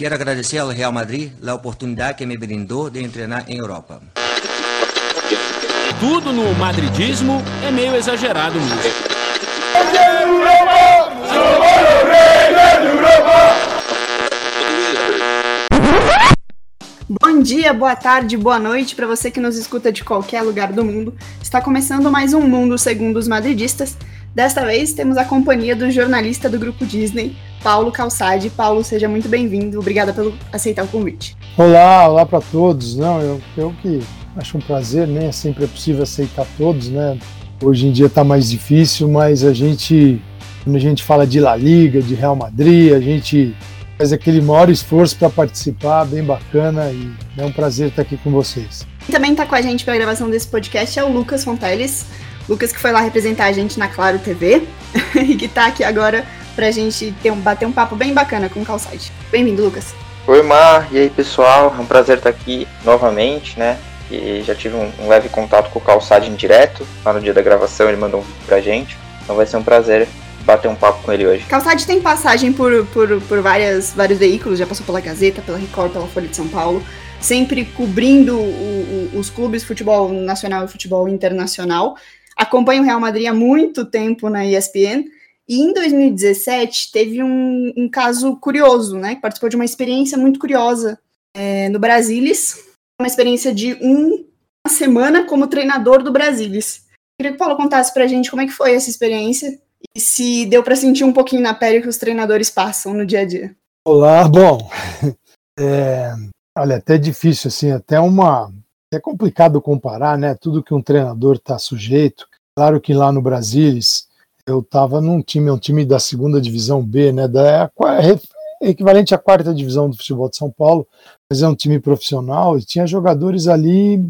Quero agradecer ao Real Madrid a oportunidade que me brindou de treinar em Europa. Tudo no madridismo é meio exagerado mesmo. Bom dia, boa tarde, boa noite para você que nos escuta de qualquer lugar do mundo. Está começando mais um Mundo Segundo os Madridistas. Desta vez temos a companhia do jornalista do grupo Disney, Paulo Calçade. Paulo, seja muito bem-vindo. Obrigada por aceitar o convite. Olá, olá para todos. Não, eu, eu que acho um prazer, né? Sempre é possível aceitar todos, né? Hoje em dia está mais difícil, mas a gente, quando a gente fala de La Liga, de Real Madrid, a gente faz aquele maior esforço para participar, bem bacana e é um prazer estar aqui com vocês. Quem também está com a gente para a gravação desse podcast é o Lucas Fonteles. Lucas que foi lá representar a gente na Claro TV e que está aqui agora para a gente ter um, bater um papo bem bacana com o Calçade. Bem-vindo, Lucas. Oi, Mar. E aí, pessoal? É um prazer estar aqui novamente, né? E já tive um, um leve contato com o Calçade em direto. Lá no dia da gravação ele mandou um vídeo pra gente. Então vai ser um prazer bater um papo com ele hoje. Calçade tem passagem por, por, por várias, vários veículos, já passou pela Gazeta, pela Record, pela Folha de São Paulo, sempre cobrindo o, o, os clubes futebol nacional e futebol internacional. Acompanha o Real Madrid há muito tempo na ESPN. E em 2017 teve um, um caso curioso, né? Que participou de uma experiência muito curiosa é, no Brasilis, uma experiência de um, uma semana como treinador do Brasilis. Queria que o Paulo contasse pra gente como é que foi essa experiência e se deu para sentir um pouquinho na pele que os treinadores passam no dia a dia. Olá, bom, é, olha, até difícil assim, até uma, é complicado comparar, né? Tudo que um treinador está sujeito. Claro que lá no Brasilis eu estava num time, um time da segunda divisão B, né? Da é equivalente à quarta divisão do futebol de São Paulo, mas é um time profissional e tinha jogadores ali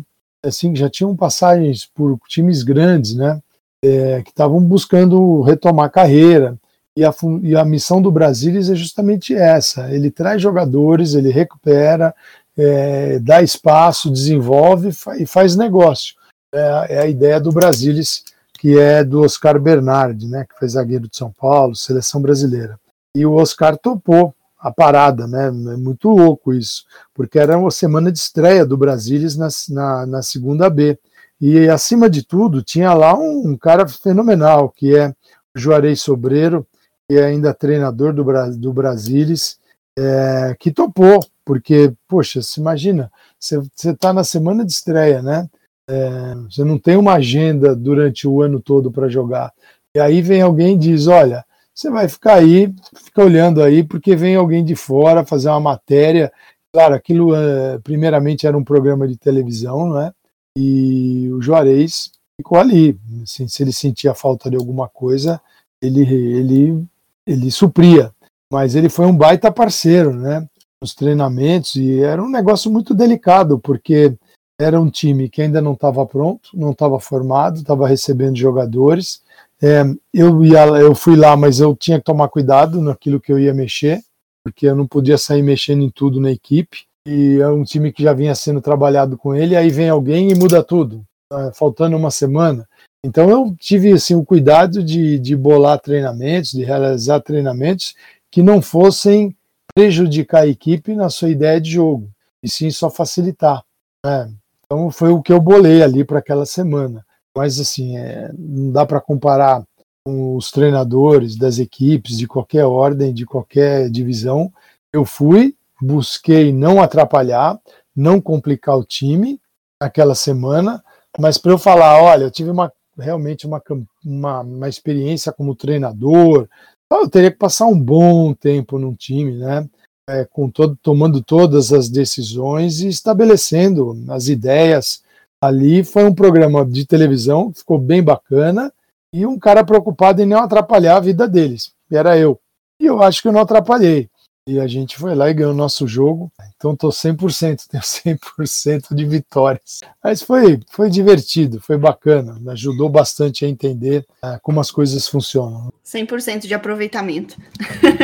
assim já tinham passagens por times grandes, né? é, que estavam buscando retomar carreira. E a, e a missão do Brasilis é justamente essa: ele traz jogadores, ele recupera, é, dá espaço, desenvolve e faz negócio. É, é, a ideia do Brasilis, que é do Oscar Bernardi, né, que foi zagueiro de São Paulo, seleção brasileira. E o Oscar topou a parada, né? É muito louco isso, porque era uma semana de estreia do Brasilis na, na, na segunda B. E, acima de tudo, tinha lá um, um cara fenomenal, que é o Juarez Sobreiro, que é ainda treinador do, do Brasilis, é, que topou, porque, poxa, se imagina, você está na semana de estreia, né? É, você não tem uma agenda durante o ano todo para jogar. E aí vem alguém e diz: olha, você vai ficar aí, fica olhando aí, porque vem alguém de fora fazer uma matéria. Claro, aquilo é, primeiramente era um programa de televisão, não é? e o Juarez ficou ali. Assim, se ele sentia falta de alguma coisa, ele, ele, ele supria. Mas ele foi um baita parceiro, né? Nos treinamentos, e era um negócio muito delicado, porque era um time que ainda não estava pronto, não estava formado, estava recebendo jogadores. É, eu, ia, eu fui lá, mas eu tinha que tomar cuidado naquilo que eu ia mexer, porque eu não podia sair mexendo em tudo na equipe e é um time que já vinha sendo trabalhado com ele, aí vem alguém e muda tudo, tá faltando uma semana. Então eu tive assim, o cuidado de, de bolar treinamentos, de realizar treinamentos que não fossem prejudicar a equipe na sua ideia de jogo, e sim só facilitar. Né? Então foi o que eu bolei ali para aquela semana. Mas assim, é, não dá para comparar com os treinadores das equipes de qualquer ordem, de qualquer divisão. Eu fui, busquei não atrapalhar, não complicar o time naquela semana, mas para eu falar, olha, eu tive uma, realmente uma, uma, uma experiência como treinador, eu teria que passar um bom tempo num time, né? É, com todo, tomando todas as decisões e estabelecendo as ideias. Ali foi um programa de televisão, ficou bem bacana, e um cara preocupado em não atrapalhar a vida deles, era eu. E eu acho que eu não atrapalhei. E a gente foi lá e ganhou o nosso jogo. Então estou 100%, tenho 100% de vitórias. Mas foi, foi divertido, foi bacana, me ajudou bastante a entender uh, como as coisas funcionam. 100% de aproveitamento.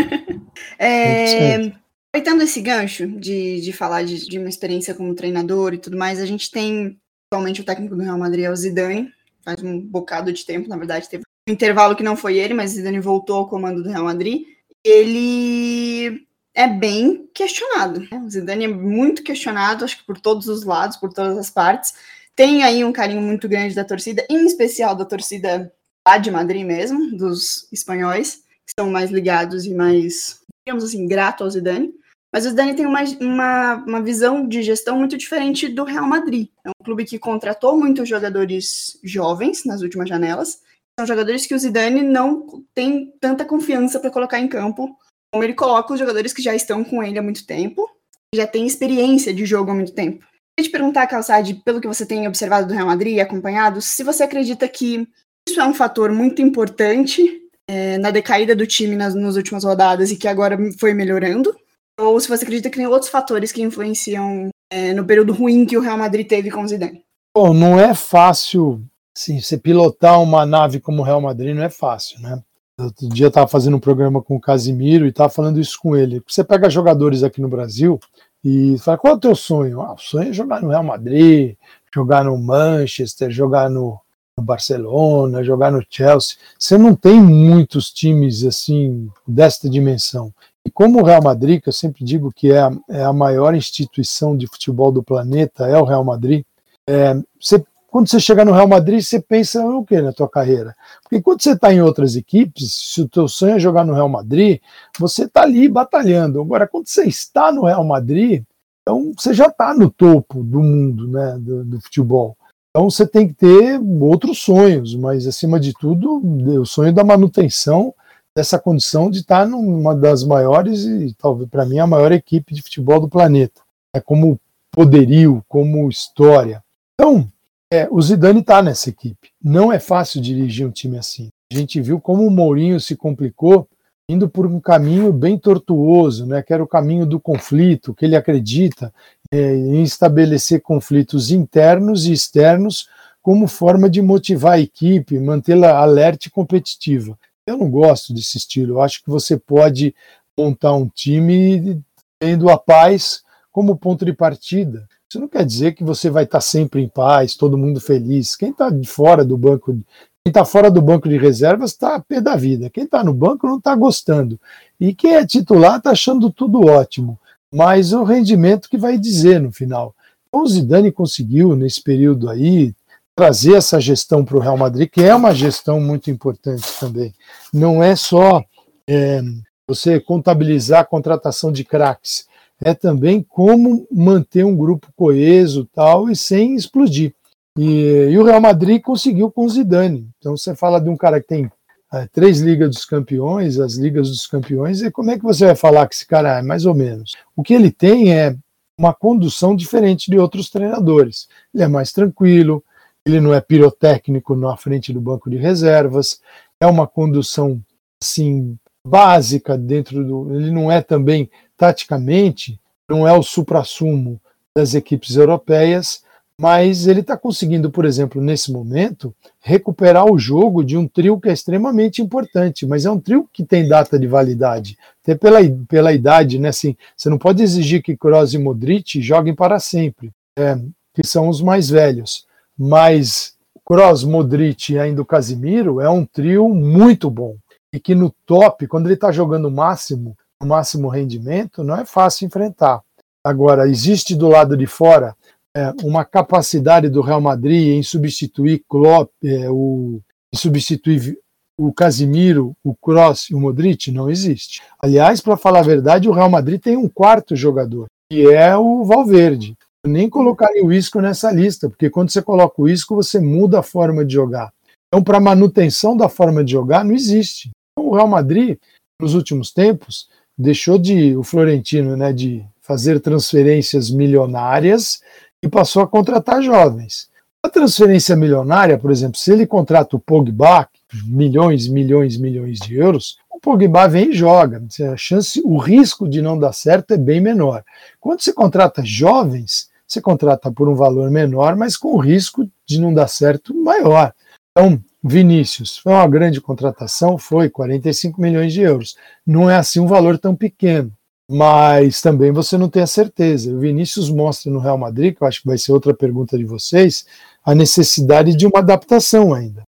é, aproveitando esse gancho de, de falar de, de, uma experiência como treinador e tudo mais, a gente tem atualmente o técnico do Real Madrid, é o Zidane, faz um bocado de tempo, na verdade, teve um intervalo que não foi ele, mas Zidane voltou ao comando do Real Madrid. Ele é bem questionado. Né? O Zidane é muito questionado, acho que por todos os lados, por todas as partes. Tem aí um carinho muito grande da torcida, em especial da torcida lá de Madrid mesmo, dos espanhóis, que são mais ligados e mais, digamos assim, grato ao Zidane. Mas o Zidane tem uma, uma, uma visão de gestão muito diferente do Real Madrid. É um clube que contratou muitos jogadores jovens nas últimas janelas. São jogadores que o Zidane não tem tanta confiança para colocar em campo como ele coloca os jogadores que já estão com ele há muito tempo, já têm experiência de jogo há muito tempo. Queria te perguntar, Calçade, pelo que você tem observado do Real Madrid e acompanhado, se você acredita que isso é um fator muito importante é, na decaída do time nas, nas últimas rodadas e que agora foi melhorando, ou se você acredita que tem outros fatores que influenciam é, no período ruim que o Real Madrid teve com o Zidane. Bom, não é fácil, sim, você pilotar uma nave como o Real Madrid não é fácil, né? Outro dia estava fazendo um programa com o Casimiro e estava falando isso com ele. Você pega jogadores aqui no Brasil e fala: qual é o teu sonho? Ah, o sonho é jogar no Real Madrid, jogar no Manchester, jogar no, no Barcelona, jogar no Chelsea. Você não tem muitos times assim desta dimensão. E como o Real Madrid, que eu sempre digo que é a, é a maior instituição de futebol do planeta, é o Real Madrid, é, você quando você chega no Real Madrid, você pensa no que na tua carreira? Porque quando você está em outras equipes, se o teu sonho é jogar no Real Madrid, você está ali batalhando. Agora, quando você está no Real Madrid, então você já está no topo do mundo, né, do, do, futebol. Então você tem que ter outros sonhos, mas acima de tudo, o sonho da manutenção dessa condição de estar numa das maiores e talvez para mim a maior equipe de futebol do planeta. É como poderio, como história. Então, é, o Zidane está nessa equipe. Não é fácil dirigir um time assim. A gente viu como o Mourinho se complicou indo por um caminho bem tortuoso, né, que era o caminho do conflito, que ele acredita é, em estabelecer conflitos internos e externos como forma de motivar a equipe, mantê-la alerta e competitiva. Eu não gosto desse estilo. Eu acho que você pode montar um time tendo a paz como ponto de partida. Isso não quer dizer que você vai estar sempre em paz, todo mundo feliz. Quem está fora do banco, quem está fora do banco de reservas está pé da vida. Quem está no banco não está gostando. E quem é titular está achando tudo ótimo. Mas o rendimento que vai dizer no final. Então o Zidane conseguiu, nesse período aí, trazer essa gestão para o Real Madrid, que é uma gestão muito importante também. Não é só é, você contabilizar a contratação de craques é também como manter um grupo coeso tal e sem explodir. E, e o Real Madrid conseguiu com o Zidane. Então você fala de um cara que tem é, três ligas dos campeões, as ligas dos campeões, e como é que você vai falar que esse cara é mais ou menos? O que ele tem é uma condução diferente de outros treinadores. Ele é mais tranquilo, ele não é pirotécnico na frente do banco de reservas, é uma condução assim básica dentro do. Ele não é também taticamente, não é o supra-sumo das equipes europeias, mas ele está conseguindo, por exemplo, nesse momento, recuperar o jogo de um trio que é extremamente importante, mas é um trio que tem data de validade, até pela, pela idade, né? Assim, você não pode exigir que Kroos e Modric joguem para sempre, é, que são os mais velhos, mas Kroos, Modric e ainda o Casimiro é um trio muito bom e que no top, quando ele está jogando o máximo, o máximo rendimento, não é fácil enfrentar. Agora, existe do lado de fora é, uma capacidade do Real Madrid em substituir Klopp, é, o, em substituir o Casimiro, o Kroos e o Modric? Não existe. Aliás, para falar a verdade, o Real Madrid tem um quarto jogador, que é o Valverde. Nem colocaria o Isco nessa lista, porque quando você coloca o Isco, você muda a forma de jogar. Então, para manutenção da forma de jogar, não existe. Então, o Real Madrid, nos últimos tempos, deixou de o Florentino, né, de fazer transferências milionárias e passou a contratar jovens. A transferência milionária, por exemplo, se ele contrata o Pogba, milhões, milhões, milhões de euros, o Pogba vem e joga. A chance, o risco de não dar certo é bem menor. Quando você contrata jovens, você contrata por um valor menor, mas com o risco de não dar certo maior. Então, Vinícius, foi uma grande contratação, foi 45 milhões de euros. Não é assim um valor tão pequeno, mas também você não tem a certeza. O Vinícius mostra no Real Madrid, que eu acho que vai ser outra pergunta de vocês, a necessidade de uma adaptação ainda.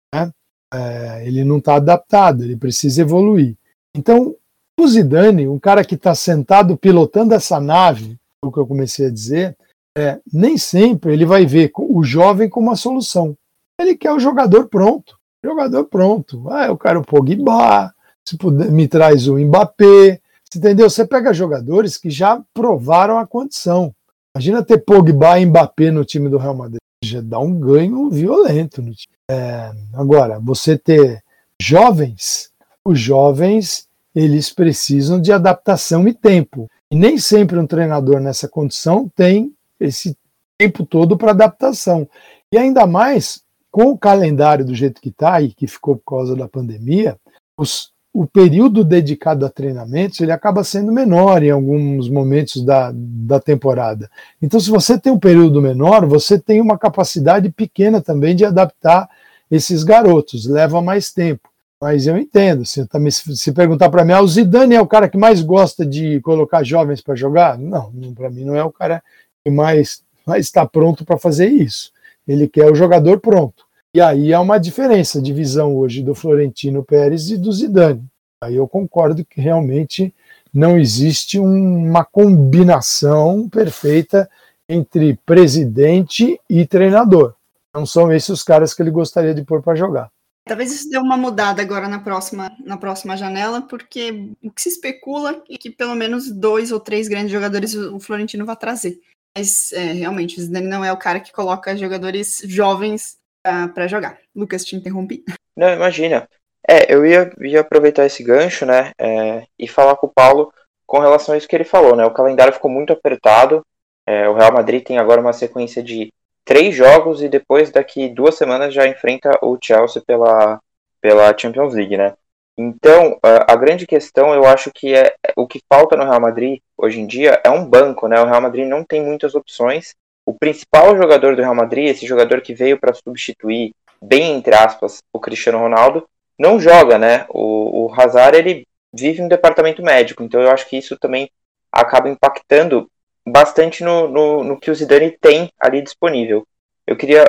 É, ele não está adaptado, ele precisa evoluir. Então, O Zidane, um cara que está sentado pilotando essa nave, o que eu comecei a dizer, é, nem sempre ele vai ver o jovem como uma solução. Ele quer o jogador pronto. Jogador pronto. Ah, eu quero o Pogba, se puder, me traz o Mbappé. Entendeu? Você pega jogadores que já provaram a condição. Imagina ter Pogba e Mbappé no time do Real Madrid. Já dá um ganho violento no time. É, agora, você ter jovens, os jovens eles precisam de adaptação e tempo. E nem sempre um treinador nessa condição tem esse tempo todo para adaptação. E ainda mais com o calendário do jeito que está e que ficou por causa da pandemia, os, o período dedicado a treinamentos ele acaba sendo menor em alguns momentos da, da temporada. Então, se você tem um período menor, você tem uma capacidade pequena também de adaptar esses garotos, leva mais tempo. Mas eu entendo, se, se perguntar para mim, ah, o Zidane é o cara que mais gosta de colocar jovens para jogar? Não, para mim não é o cara que mais está pronto para fazer isso. Ele quer o jogador pronto. E aí há uma diferença de visão hoje do Florentino Pérez e do Zidane. Aí eu concordo que realmente não existe uma combinação perfeita entre presidente e treinador. Não são esses os caras que ele gostaria de pôr para jogar. Talvez isso dê uma mudada agora na próxima, na próxima janela, porque o que se especula é que pelo menos dois ou três grandes jogadores o Florentino vai trazer. Mas é, realmente, o Zidane não é o cara que coloca jogadores jovens para jogar. Lucas, te interrompi. Não, imagina. É, eu ia, ia aproveitar esse gancho, né, é, e falar com o Paulo com relação a isso que ele falou, né, o calendário ficou muito apertado, é, o Real Madrid tem agora uma sequência de três jogos e depois daqui duas semanas já enfrenta o Chelsea pela, pela Champions League, né. Então, a grande questão, eu acho que é o que falta no Real Madrid hoje em dia é um banco, né? O Real Madrid não tem muitas opções o principal jogador do Real Madrid, esse jogador que veio para substituir, bem entre aspas, o Cristiano Ronaldo, não joga, né? O, o Hazard, ele vive no departamento médico, então eu acho que isso também acaba impactando bastante no, no, no que o Zidane tem ali disponível. Eu queria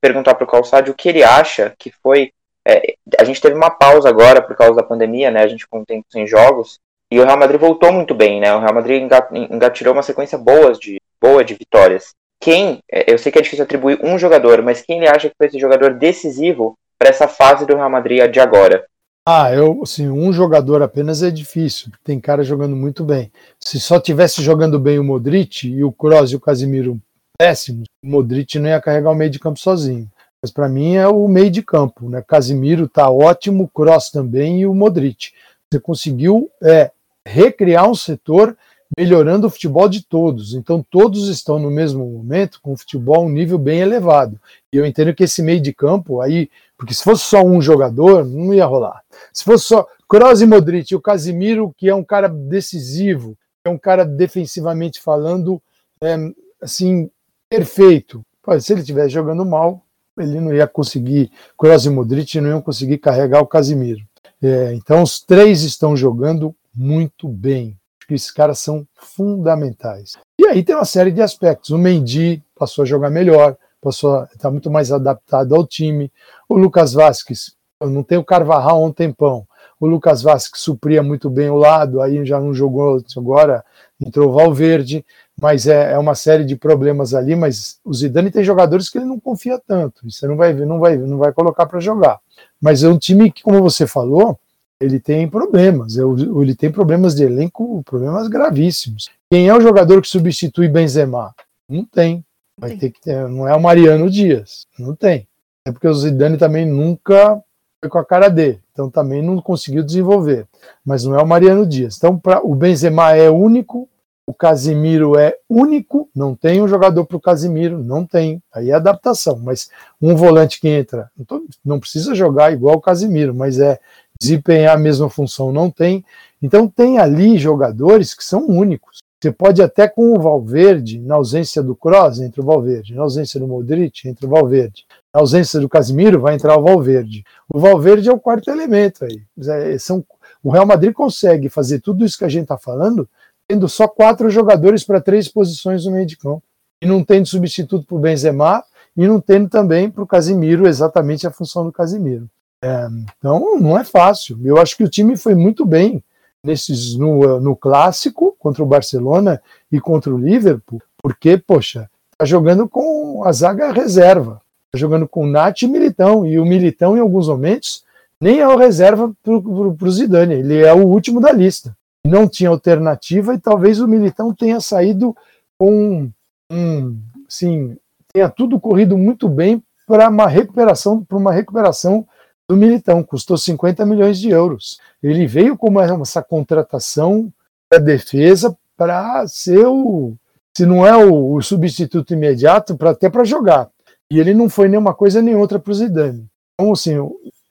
perguntar para o Calçade o que ele acha que foi. É, a gente teve uma pausa agora por causa da pandemia, né? A gente com tempo sem jogos. E o Real Madrid voltou muito bem, né? O Real Madrid engatilhou uma sequência boa de, boa de vitórias quem, é, eu sei que é difícil atribuir um jogador, mas quem ele acha que foi esse jogador decisivo para essa fase do Real Madrid de agora? Ah, eu, assim, um jogador apenas é difícil, tem cara jogando muito bem. Se só tivesse jogando bem o Modric e o Kroos e o Casimiro péssimos, o Modric não ia carregar o meio de campo sozinho. Mas para mim é o meio de campo, né? Casimiro tá ótimo, Kroos também e o Modric. Você conseguiu é, recriar um setor melhorando o futebol de todos. Então, todos estão no mesmo momento com o futebol um nível bem elevado. E eu entendo que esse meio de campo aí, porque se fosse só um jogador, não ia rolar. Se fosse só Kroos e Modric, o Casimiro, que é um cara decisivo, é um cara defensivamente falando, é, assim, perfeito. Pô, se ele estivesse jogando mal, ele não ia conseguir, Kroos e Modric não iam conseguir carregar o Casimiro. É, então, os três estão jogando muito bem que esses caras são fundamentais. E aí tem uma série de aspectos. O Mendy passou a jogar melhor, passou a estar tá muito mais adaptado ao time. O Lucas Vasquez, não tem o Carvajal há um tempão. O Lucas Vasquez supria muito bem o lado, aí já não jogou agora, entrou o Valverde, mas é, é, uma série de problemas ali, mas o Zidane tem jogadores que ele não confia tanto, você não vai ver, não vai, não vai colocar para jogar. Mas é um time que, como você falou, ele tem problemas, ele tem problemas de elenco, problemas gravíssimos. Quem é o jogador que substitui Benzema? Não tem. Vai ter que ter, não é o Mariano Dias, não tem. É porque o Zidane também nunca foi com a cara dele, então também não conseguiu desenvolver. Mas não é o Mariano Dias. Então pra, o Benzema é único, o Casimiro é único, não tem um jogador para o Casimiro, não tem. Aí é adaptação, mas um volante que entra, não, não precisa jogar igual o Casimiro, mas é desempenhar a mesma função, não tem. Então tem ali jogadores que são únicos. Você pode até com o Valverde, na ausência do Kroos, entre o Valverde, na ausência do Modric, entre o Valverde, na ausência do Casimiro, vai entrar o Valverde. O Valverde é o quarto elemento aí. É, são, o Real Madrid consegue fazer tudo isso que a gente está falando, tendo só quatro jogadores para três posições no meio de campo. E não tendo substituto para o Benzema, e não tendo também para o Casimiro exatamente a função do Casimiro. É, então não é fácil. Eu acho que o time foi muito bem nesses no, no clássico contra o Barcelona e contra o Liverpool, porque, poxa, tá jogando com a zaga reserva, tá jogando com Nath e Militão, e o Militão, em alguns momentos, nem é o reserva para o Zidane, ele é o último da lista. Não tinha alternativa e talvez o Militão tenha saído com um, sim, tenha tudo corrido muito bem para uma recuperação, para uma recuperação do Militão, custou 50 milhões de euros. Ele veio com essa contratação da defesa para ser o, se não é o, o substituto imediato, para até para jogar. E ele não foi nenhuma coisa nem outra para o Zidane. Então, assim,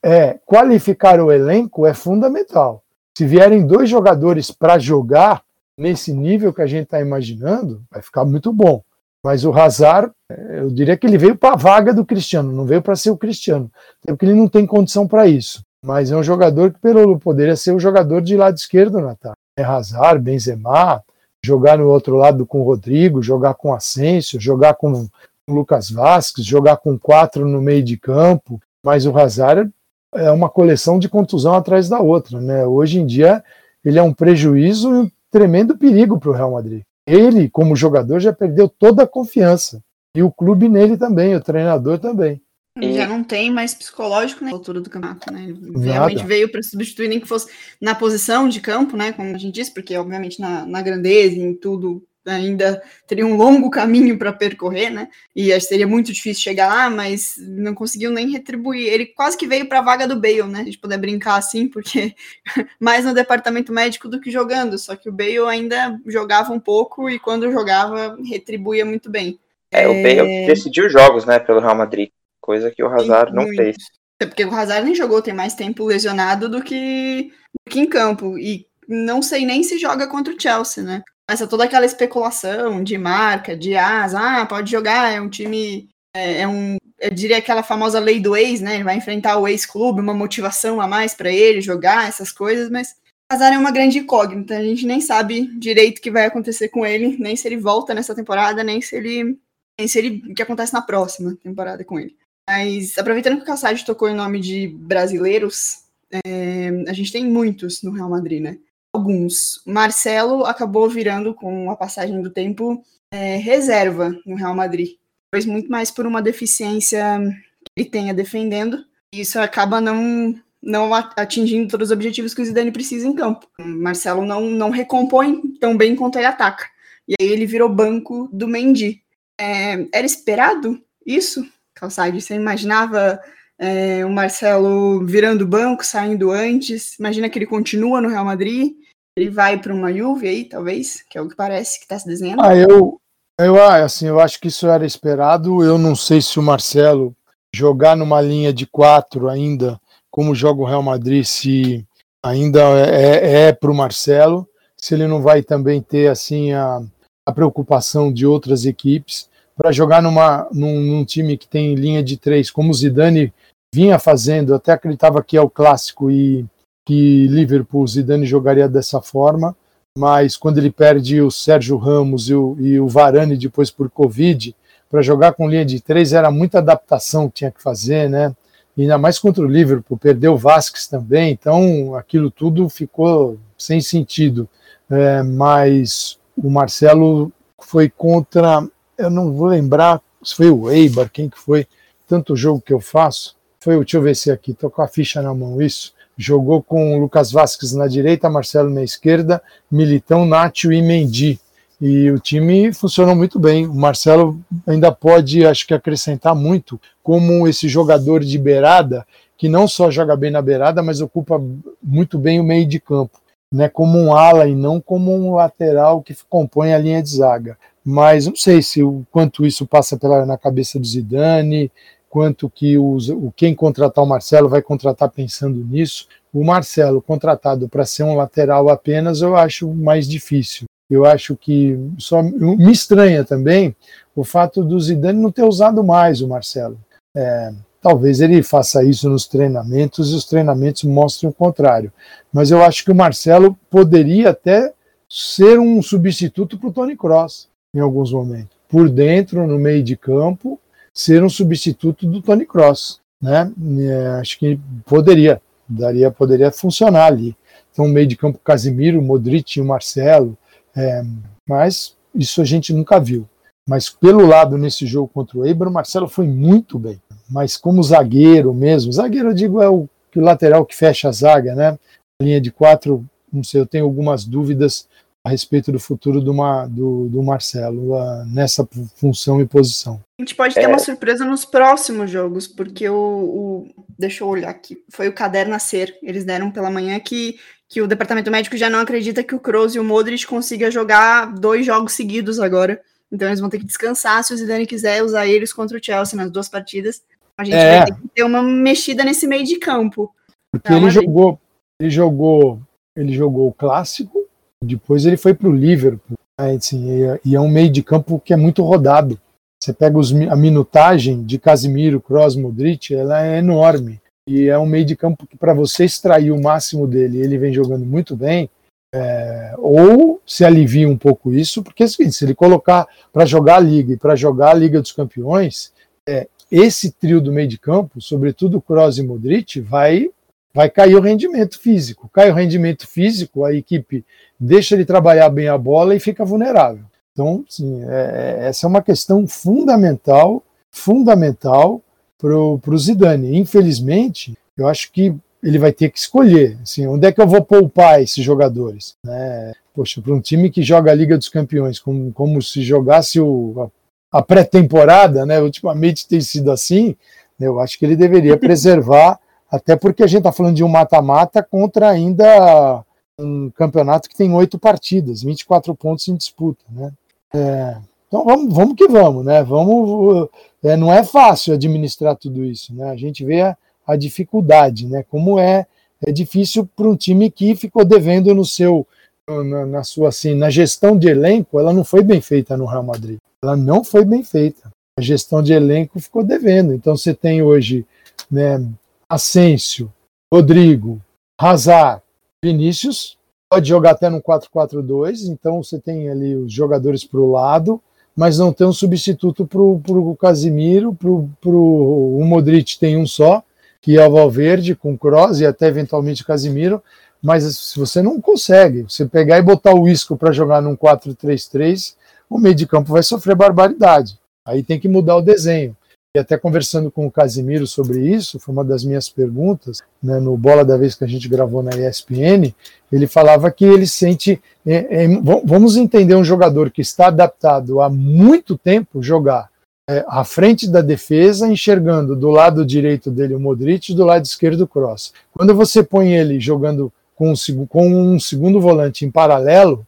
é, qualificar o elenco é fundamental. Se vierem dois jogadores para jogar nesse nível que a gente está imaginando, vai ficar muito bom. Mas o Hazard, é, eu diria que ele veio para a vaga do Cristiano, não veio para ser o Cristiano, porque ele não tem condição para isso. Mas é um jogador que pelo poderia ser o jogador de lado esquerdo tá? É Hazard, Benzema, jogar no outro lado com o Rodrigo, jogar com Asensio, jogar com o Lucas Vasquez, jogar com quatro no meio de campo. Mas o Hazard é uma coleção de contusão atrás da outra, né? Hoje em dia ele é um prejuízo e um tremendo perigo para o Real Madrid ele, como jogador, já perdeu toda a confiança. E o clube nele também, o treinador também. Já não tem mais psicológico na né, altura do campeonato, né? Ele realmente veio para substituir, nem que fosse na posição de campo, né? Como a gente disse, porque obviamente na, na grandeza, em tudo, ainda teria um longo caminho para percorrer, né? E seria muito difícil chegar lá, mas não conseguiu nem retribuir. Ele quase que veio para a vaga do Bale, né? A gente poder brincar assim, porque mais no departamento médico do que jogando. Só que o Bale ainda jogava um pouco e quando jogava retribuía muito bem. É, é... o Bale decidiu jogos, né, pelo Real Madrid, coisa que o Hazard não fez. É porque o Hazard nem jogou, tem mais tempo lesionado do que, do que em campo. E não sei nem se joga contra o Chelsea, né? Essa toda aquela especulação de marca, de asa, ah, pode jogar, é um time, é, é um, eu diria aquela famosa lei do ex, né? Ele vai enfrentar o ex-clube, uma motivação a mais para ele jogar, essas coisas, mas Hazard é uma grande incógnita, a gente nem sabe direito o que vai acontecer com ele, nem se ele volta nessa temporada, nem se ele, nem se ele, o que acontece na próxima temporada com ele. Mas aproveitando que o Cassade tocou em nome de brasileiros, é, a gente tem muitos no Real Madrid, né? Alguns. Marcelo acabou virando, com a passagem do tempo, é, reserva no Real Madrid. Talvez muito mais por uma deficiência que ele tenha defendendo. E isso acaba não, não atingindo todos os objetivos que o Zidane precisa em campo. Marcelo não, não recompõe tão bem quanto ele ataca. E aí ele virou banco do Mendy. É, era esperado isso, Calçade? Você imaginava é, o Marcelo virando banco, saindo antes? Imagina que ele continua no Real Madrid? Ele vai para uma Juve aí, talvez, que é o que parece que está se desenhando. Ah, eu, eu, ah, assim, eu acho que isso era esperado. Eu não sei se o Marcelo jogar numa linha de quatro ainda, como joga o Real Madrid, se ainda é, é, é para o Marcelo, se ele não vai também ter assim a, a preocupação de outras equipes para jogar numa, num, num, time que tem linha de três, como o Zidane vinha fazendo, até acreditava que é o clássico e que Liverpool Zidane jogaria dessa forma, mas quando ele perde o Sérgio Ramos e o, e o Varane depois por Covid, para jogar com linha de três era muita adaptação que tinha que fazer, né? E ainda mais contra o Liverpool, perdeu o Vasquez também, então aquilo tudo ficou sem sentido. É, mas o Marcelo foi contra, eu não vou lembrar se foi o Eibar, quem que foi, tanto jogo que eu faço, foi, deixa eu ver se aqui, tô com a ficha na mão, isso, jogou com Lucas Vasquez na direita, Marcelo na esquerda, Militão, Nátio e Mendy. E o time funcionou muito bem. O Marcelo ainda pode, acho que, acrescentar muito como esse jogador de beirada, que não só joga bem na beirada, mas ocupa muito bem o meio de campo, né? como um ala e não como um lateral que compõe a linha de zaga. Mas não sei se o quanto isso passa pela, na cabeça do Zidane, quanto que o quem contratar o Marcelo vai contratar pensando nisso. O Marcelo contratado para ser um lateral apenas, eu acho mais difícil. Eu acho que só me estranha também o fato do Zidane não ter usado mais o Marcelo. É, talvez ele faça isso nos treinamentos e os treinamentos mostrem o contrário. Mas eu acho que o Marcelo poderia até ser um substituto para o Tony Cross em alguns momentos. Por dentro, no meio de campo, ser um substituto do Tony Cross, né? É, acho que poderia, daria, poderia funcionar ali. Então, meio de campo, Casimiro, Modric e o Marcelo. É, mas isso a gente nunca viu. Mas pelo lado nesse jogo contra o Eibar, o Marcelo foi muito bem. Mas como zagueiro mesmo, zagueiro eu digo é o, o lateral que fecha a zaga, né? Linha de quatro, não sei, eu tenho algumas dúvidas a respeito do futuro do, do, do Marcelo uh, nessa função e posição. A gente pode ter é... uma surpresa nos próximos jogos, porque o, o, Deixa eu olhar aqui. Foi o Caderno a Ser. Eles deram pela manhã que, que o departamento médico já não acredita que o Kroos e o Modric consigam jogar dois jogos seguidos agora. Então eles vão ter que descansar se o Zidane quiser usar eles contra o Chelsea nas duas partidas. A gente é. vai ter que ter uma mexida nesse meio de campo. Porque ele jogou, ele jogou, ele jogou o clássico depois ele foi para o Liverpool. Né, assim, e é um meio de campo que é muito rodado. Você pega os, a minutagem de Casimiro, Kroos, Modric, ela é enorme. E é um meio de campo que, para você extrair o máximo dele, ele vem jogando muito bem, é, ou se alivia um pouco isso, porque é seguinte, se ele colocar para jogar a Liga e para jogar a Liga dos Campeões, é, esse trio do meio de campo, sobretudo Kroos e Modric, vai vai cair o rendimento físico. Cai o rendimento físico, a equipe deixa ele trabalhar bem a bola e fica vulnerável. Então, sim, é, é essa é uma questão fundamental, fundamental para o Zidane. Infelizmente, eu acho que ele vai ter que escolher, assim, onde é que eu vou poupar esses jogadores? Né? Poxa, para um time que joga a Liga dos Campeões, como, como se jogasse o, a, a pré-temporada, né? ultimamente tem sido assim, eu acho que ele deveria preservar até porque a gente está falando de um mata-mata contra ainda um campeonato que tem oito partidas, 24 pontos em disputa, né? É, então vamos, vamos que vamos, né? Vamos, é, não é fácil administrar tudo isso, né? A gente vê a, a dificuldade, né? Como é, é difícil para um time que ficou devendo no seu, na, na, sua assim, na gestão de elenco, ela não foi bem feita no Real Madrid. Ela não foi bem feita. A gestão de elenco ficou devendo. Então você tem hoje, né? Asensio, Rodrigo, Hazard, Vinícius, pode jogar até no 4-4-2, então você tem ali os jogadores para o lado, mas não tem um substituto para o Casimiro, para o Modric tem um só, que é o Valverde, com Kroos e até eventualmente Casimiro, mas se você não consegue, você pegar e botar o Isco para jogar num 4-3-3, o meio de campo vai sofrer barbaridade. Aí tem que mudar o desenho e até conversando com o Casimiro sobre isso, foi uma das minhas perguntas, né, no Bola da Vez que a gente gravou na ESPN, ele falava que ele sente. É, é, vamos entender um jogador que está adaptado há muito tempo jogar é, à frente da defesa, enxergando do lado direito dele o Modric e do lado esquerdo o Cross. Quando você põe ele jogando com um, com um segundo volante em paralelo,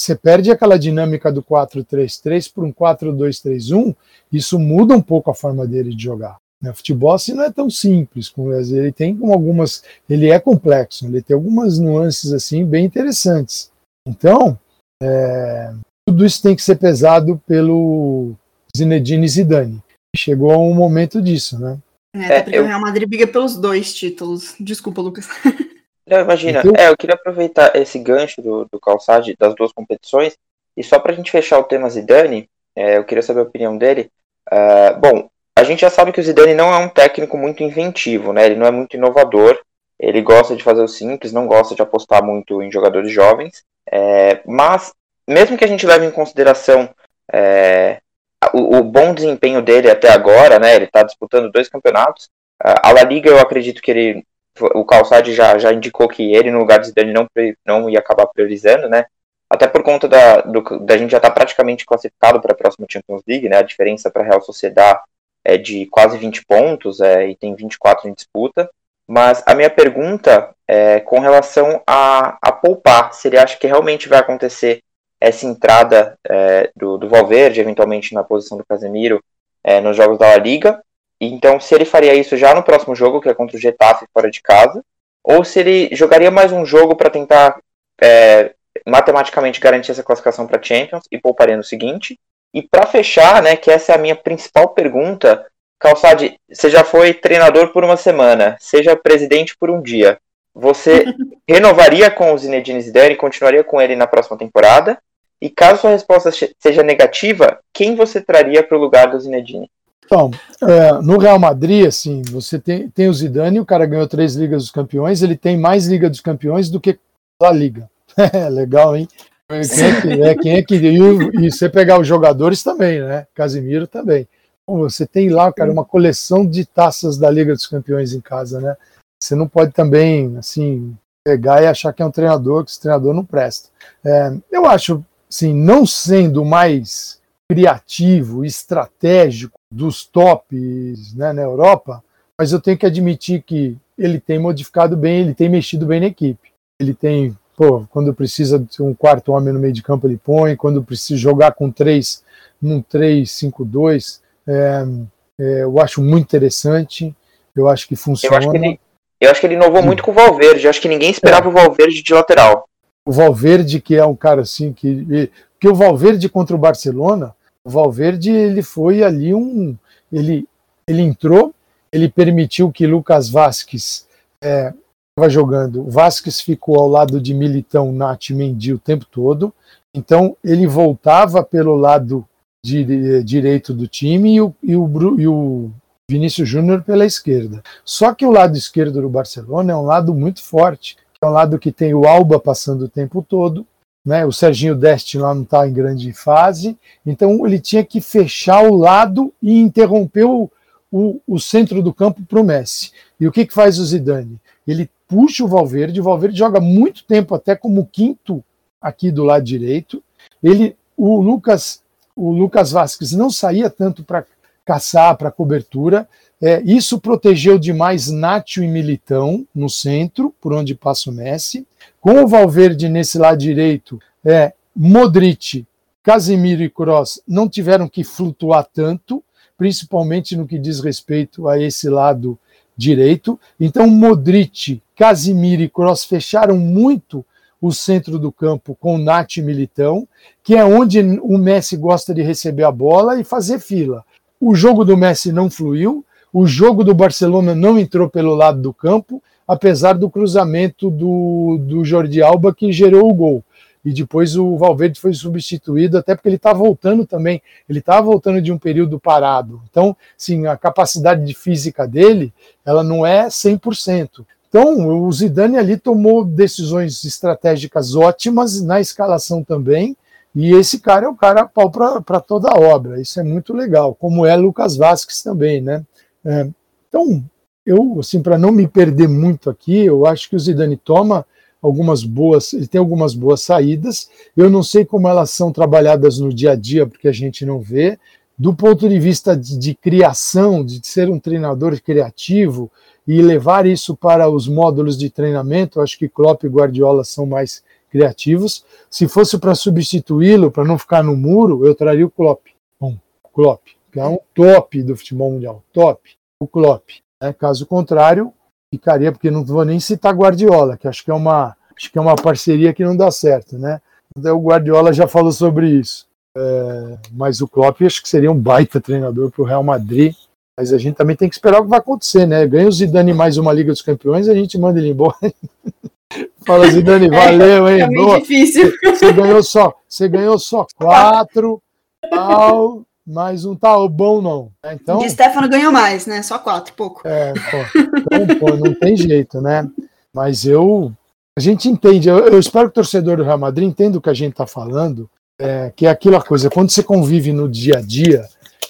você perde aquela dinâmica do 4-3-3 para um 4-2-3-1, isso muda um pouco a forma dele de jogar. Né? O futebol assim não é tão simples, ele tem algumas, ele é complexo, ele tem algumas nuances assim bem interessantes. Então, é, tudo isso tem que ser pesado pelo Zinedine Zidane. Chegou um momento disso, né? É, porque eu... o Real Madrid briga pelos dois títulos. Desculpa, Lucas. Não, imagina. Então... É, eu queria aproveitar esse gancho do, do calçado das duas competições. E só para a gente fechar o tema Zidane, é, eu queria saber a opinião dele. Uh, bom, a gente já sabe que o Zidane não é um técnico muito inventivo, né? Ele não é muito inovador. Ele gosta de fazer o simples, não gosta de apostar muito em jogadores jovens. É, mas, mesmo que a gente leve em consideração é, o, o, bom desempenho dele até agora, né? Ele está disputando dois campeonatos. A La Liga, eu acredito que ele o Calçade já, já indicou que ele, no lugar de Zidane, não, não ia acabar priorizando, né? Até por conta da, do, da gente já estar tá praticamente classificado para a próxima Champions League, né? A diferença para a Real Sociedade é de quase 20 pontos é, e tem 24 em disputa. Mas a minha pergunta é com relação a, a poupar, se ele acha que realmente vai acontecer essa entrada é, do, do Valverde, eventualmente na posição do Casemiro, é, nos jogos da La Liga, então, se ele faria isso já no próximo jogo, que é contra o Getafe fora de casa, ou se ele jogaria mais um jogo para tentar é, matematicamente garantir essa classificação para Champions e pouparia no seguinte. E para fechar, né, que essa é a minha principal pergunta, Calçade, você já foi treinador por uma semana, seja presidente por um dia. Você renovaria com o Zinedine Zidane e continuaria com ele na próxima temporada? E caso sua resposta seja negativa, quem você traria para o lugar do Zinedine? Então, é, no Real Madrid, assim, você tem, tem o Zidane, o cara ganhou três Ligas dos Campeões, ele tem mais Liga dos Campeões do que a Liga. É legal, hein? Quem é que, é, quem é que e, e você pegar os jogadores também, né? Casimiro também. Você tem lá, cara, uma coleção de taças da Liga dos Campeões em casa, né? Você não pode também, assim, pegar e achar que é um treinador, que esse treinador não presta. É, eu acho, assim, não sendo mais criativo, estratégico dos tops né, na Europa, mas eu tenho que admitir que ele tem modificado bem, ele tem mexido bem na equipe. Ele tem, pô, quando precisa de um quarto homem no meio de campo, ele põe, quando precisa jogar com três, num 3-5-2, é, é, eu acho muito interessante, eu acho que funciona. Eu acho que ele, eu acho que ele inovou muito com o Valverde, eu acho que ninguém esperava é. o Valverde de lateral. O Valverde, que é um cara assim, que. Porque o Valverde contra o Barcelona, o Valverde ele foi ali um. Ele, ele entrou, ele permitiu que Lucas Vasquez estava é, jogando. O Vasquez ficou ao lado de Militão, Nath Mendy o tempo todo. Então ele voltava pelo lado de, direito do time e o, e o, e o Vinícius Júnior pela esquerda. Só que o lado esquerdo do Barcelona é um lado muito forte, é um lado que tem o Alba passando o tempo todo, né? O Serginho Deste lá não está em grande fase, então ele tinha que fechar o lado e interromper o, o, o centro do campo para o Messi. E o que, que faz o Zidane? Ele puxa o Valverde, o Valverde joga muito tempo até como quinto aqui do lado direito. Ele, o Lucas o Lucas Vasquez não saía tanto para caçar, para cobertura. É, isso protegeu demais Nátio e Militão no centro, por onde passa o Messi. Com o Valverde nesse lado direito, é, Modric, Casemiro e Kroos não tiveram que flutuar tanto, principalmente no que diz respeito a esse lado direito. Então, Modric, Casemiro e Kroos fecharam muito o centro do campo com o Nath Militão, que é onde o Messi gosta de receber a bola e fazer fila. O jogo do Messi não fluiu, o jogo do Barcelona não entrou pelo lado do campo, apesar do cruzamento do, do Jordi Alba que gerou o gol. E depois o Valverde foi substituído, até porque ele está voltando também. Ele estava voltando de um período parado. Então, sim, a capacidade de física dele, ela não é 100%. Então, o Zidane ali tomou decisões estratégicas ótimas na escalação também, e esse cara é o cara pau para toda a obra. Isso é muito legal, como é Lucas Vasquez também, né? É, então, eu, assim, para não me perder muito aqui, eu acho que o Zidane toma algumas boas, ele tem algumas boas saídas. Eu não sei como elas são trabalhadas no dia a dia, porque a gente não vê. Do ponto de vista de, de criação, de ser um treinador criativo, e levar isso para os módulos de treinamento, acho que Klopp e Guardiola são mais criativos. Se fosse para substituí-lo, para não ficar no muro, eu traria o Klopp. Bom, Klopp, que é um top do futebol mundial, top, o Klopp. Né? Caso contrário, ficaria, porque não vou nem citar Guardiola, que acho que é uma, acho que é uma parceria que não dá certo, né? Então, o Guardiola já falou sobre isso. É, mas o Klopp acho que seria um baita treinador para o Real Madrid. Mas a gente também tem que esperar o que vai acontecer, né? Ganha o Zidane mais uma Liga dos Campeões, a gente manda ele embora. Fala, Zidane, é, valeu, hein? É Boa. difícil. Você ganhou só, você ganhou só quatro, tal, mas não tá bom, não. É, então, de Stefano ganhou mais, né? Só quatro, pouco. É, pô, então, pô, não tem jeito, né? Mas eu. A gente entende, eu, eu espero que o torcedor do Real Madrid entenda o que a gente está falando, é, que é aquela coisa, quando você convive no dia a dia,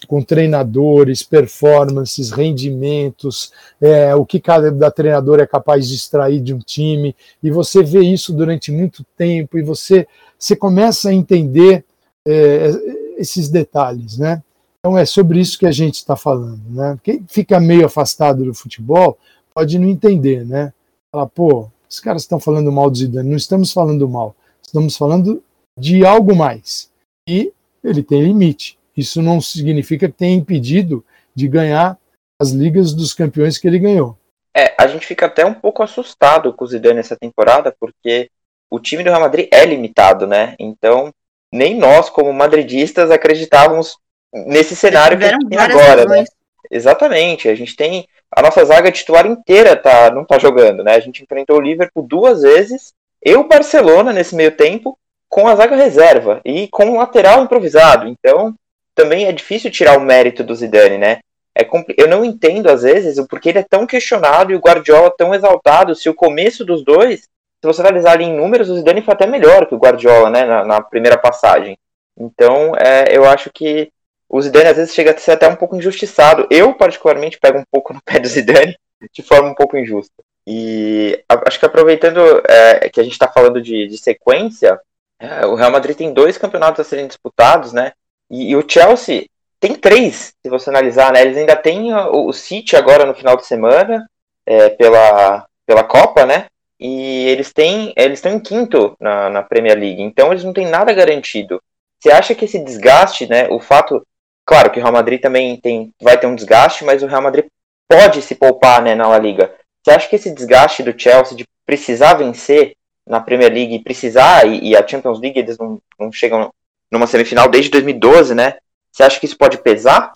com treinadores, performances, rendimentos, é, o que cada treinador é capaz de extrair de um time, e você vê isso durante muito tempo, e você, você começa a entender é, esses detalhes, né? Então é sobre isso que a gente está falando, né? Quem fica meio afastado do futebol pode não entender, né? Falar, pô, os caras estão falando mal do Zidane, não estamos falando mal, estamos falando de algo mais. E ele tem limite. Isso não significa que tenha impedido de ganhar as ligas dos campeões que ele ganhou. É, a gente fica até um pouco assustado com o Zidane essa temporada, porque o time do Real Madrid é limitado, né? Então, nem nós, como madridistas, acreditávamos nesse cenário que tem agora, né? Exatamente. A gente tem a nossa zaga titular inteira tá, não tá jogando, né? A gente enfrentou o Liverpool duas vezes, e o Barcelona nesse meio tempo com a zaga reserva e com o lateral improvisado. Então, também é difícil tirar o mérito do Zidane, né? é eu não entendo às vezes o porquê ele é tão questionado e o Guardiola tão exaltado. Se o começo dos dois, se você analisar ali em números, o Zidane foi até melhor que o Guardiola, né, na, na primeira passagem. Então, é, eu acho que o Zidane às vezes chega a ser até um pouco injustiçado. Eu, particularmente, pego um pouco no pé do Zidane de forma um pouco injusta. E acho que aproveitando é, que a gente está falando de, de sequência, é, o Real Madrid tem dois campeonatos a serem disputados, né? E, e, o Chelsea tem três, se você analisar, né? Eles ainda têm o, o City agora no final de semana, é, pela, pela Copa, né? E eles têm eles estão em quinto na, na Premier League, então eles não têm nada garantido. Você acha que esse desgaste, né? O fato, claro que o Real Madrid também tem, vai ter um desgaste, mas o Real Madrid pode se poupar, né, na La Liga. Você acha que esse desgaste do Chelsea de precisar vencer na Premier League, precisar, e, e a Champions League eles não, não chegam numa semifinal desde 2012, né? Você acha que isso pode pesar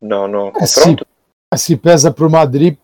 no, no é, confronto? Se, se pesa para o Madrid,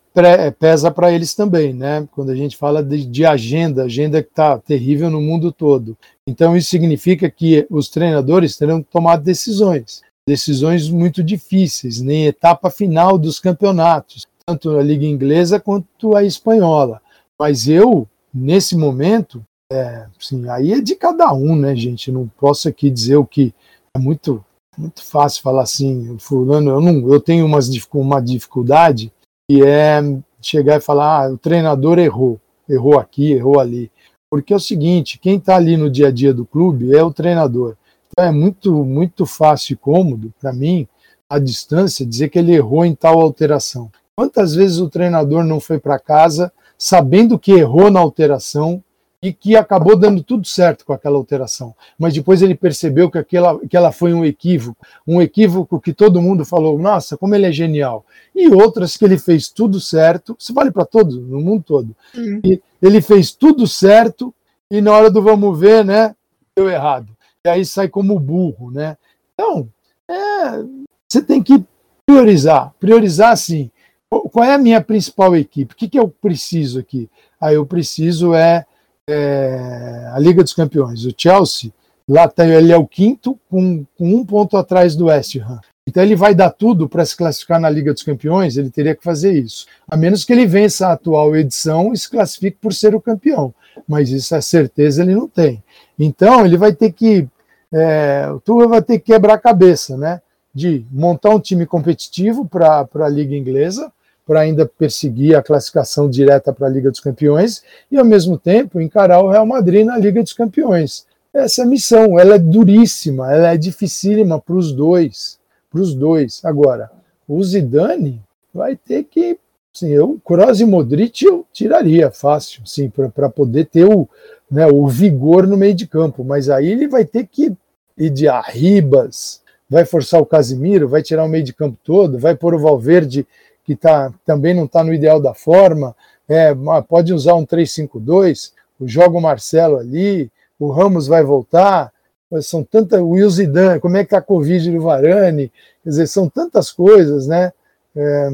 pesa para eles também, né? Quando a gente fala de, de agenda, agenda que está terrível no mundo todo. Então isso significa que os treinadores terão que tomar decisões, decisões muito difíceis, em etapa final dos campeonatos, tanto a liga inglesa quanto a espanhola. Mas eu, nesse momento, é, assim, aí é de cada um, né, gente? Não posso aqui dizer o que é muito muito fácil falar assim, fulano, eu não, eu tenho umas, uma dificuldade que é chegar e falar, ah, o treinador errou, errou aqui, errou ali. Porque é o seguinte, quem está ali no dia a dia do clube é o treinador. Então é muito, muito fácil e cômodo para mim, à distância, dizer que ele errou em tal alteração. Quantas vezes o treinador não foi para casa sabendo que errou na alteração e que acabou dando tudo certo com aquela alteração. Mas depois ele percebeu que aquela, que ela foi um equívoco, um equívoco que todo mundo falou, nossa, como ele é genial. E outras que ele fez tudo certo, isso vale para todos, no mundo todo. Uhum. E ele fez tudo certo e na hora do vamos ver, né, deu errado. E aí sai como burro, né? Então, é, você tem que priorizar, priorizar assim. Qual é a minha principal equipe? O que, que eu preciso aqui? Aí ah, eu preciso é é, a Liga dos Campeões. O Chelsea, lá tá, ele é o quinto, com, com um ponto atrás do West Ham. Então ele vai dar tudo para se classificar na Liga dos Campeões, ele teria que fazer isso. A menos que ele vença a atual edição e se classifique por ser o campeão. Mas isso é certeza ele não tem. Então ele vai ter que. É, o Tuchel vai ter que quebrar a cabeça, né? De montar um time competitivo para a Liga Inglesa, para ainda perseguir a classificação direta para a Liga dos Campeões e, ao mesmo tempo, encarar o Real Madrid na Liga dos Campeões. Essa é missão, ela é duríssima, ela é dificílima para os dois, para os dois. Agora, o Zidane vai ter que, sim, eu, Kroos e Modric eu tiraria fácil, sim, para poder ter o, né, o vigor no meio de campo, mas aí ele vai ter que ir de arribas, vai forçar o Casimiro, vai tirar o meio de campo todo, vai pôr o Valverde que tá, também não está no ideal da forma, é, pode usar um 3-5-2, joga o Marcelo ali, o Ramos vai voltar, são tantas, o Will Zidane, como é que está a Covid do Varane, quer dizer, são tantas coisas, né? É,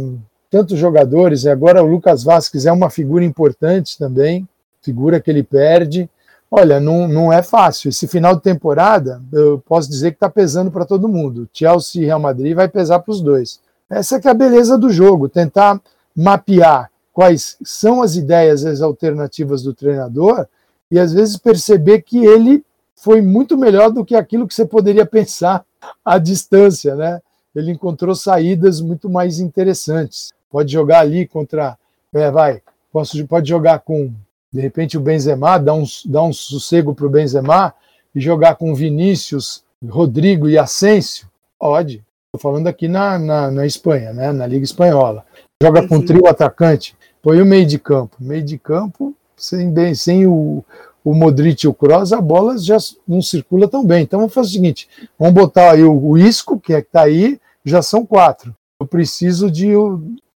tantos jogadores, agora o Lucas Vasquez é uma figura importante também, figura que ele perde. Olha, não, não é fácil. Esse final de temporada, eu posso dizer que está pesando para todo mundo. Chelsea e Real Madrid vai pesar para os dois. Essa é, é a beleza do jogo, tentar mapear quais são as ideias, as alternativas do treinador e às vezes perceber que ele foi muito melhor do que aquilo que você poderia pensar à distância, né? Ele encontrou saídas muito mais interessantes. Pode jogar ali contra, é, vai, posso, pode jogar com de repente o Benzema, dar um, dar um sossego para o Benzema e jogar com Vinícius, Rodrigo e Asensio? Pode. Estou falando aqui na, na, na, Espanha, né, na Liga Espanhola. Joga com trio atacante, põe o meio de campo. Meio de campo, sem, bem, sem o, o Modric e o Kroos, a bola já não circula tão bem. Então vamos fazer o seguinte: vamos botar aí o, o Isco, que é que está aí, já são quatro. Eu preciso de,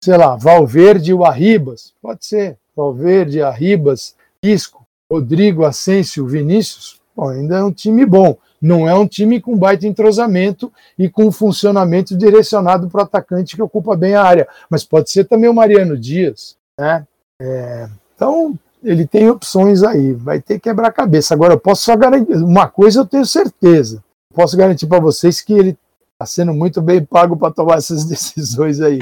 sei lá, Valverde e o Arribas. Pode ser. Valverde, Arribas, Isco, Rodrigo, Asensio, Vinícius. Bom, ainda é um time bom. Não é um time com baita entrosamento e com funcionamento direcionado para o atacante que ocupa bem a área. Mas pode ser também o Mariano Dias. Né? É, então, ele tem opções aí. Vai ter que quebrar a cabeça. Agora, eu posso só garantir. Uma coisa eu tenho certeza. Posso garantir para vocês que ele Está sendo muito bem pago para tomar essas decisões aí.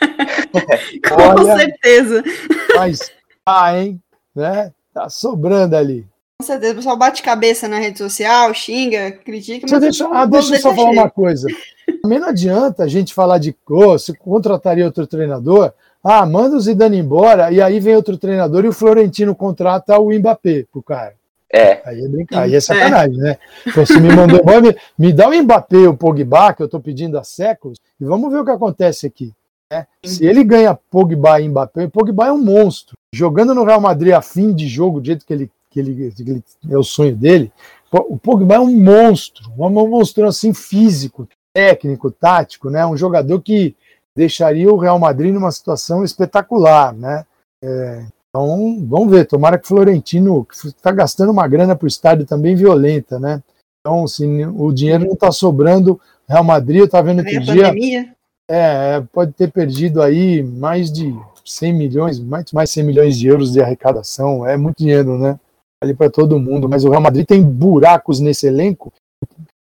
Com Olha, certeza. Mas, ah, hein? Né? Tá sobrando ali. Com certeza, o pessoal bate cabeça na rede social, xinga, critica. Mas deixa, ah, deixa eu só falar uma coisa. Também não adianta a gente falar de oh, se contrataria outro treinador. Ah, manda o Zidane embora e aí vem outro treinador e o Florentino contrata o Mbappé pro cara. É. Aí é, brincar, aí é sacanagem, é. né? Então, se me mandou embora, me, me dá o Mbappé e o Pogba, que eu tô pedindo há séculos, e vamos ver o que acontece aqui. Né? Se ele ganha Pogba e Mbappé, o Pogba é um monstro. Jogando no Real Madrid a fim de jogo, do jeito que ele, que ele, que ele é o sonho dele, o Pogba é um monstro, um monstro assim físico, técnico, tático, né? Um jogador que deixaria o Real Madrid numa situação espetacular, né? É, então, vamos ver. Tomara que o Florentino está gastando uma grana para o estádio também violenta, né? Então, se o dinheiro não está sobrando, Real Madrid, eu estava vendo que dia. É, pode ter perdido aí mais de 100 milhões, mais, mais 100 milhões de euros de arrecadação. É muito dinheiro, né? Ali para todo mundo. Mas o Real Madrid tem buracos nesse elenco.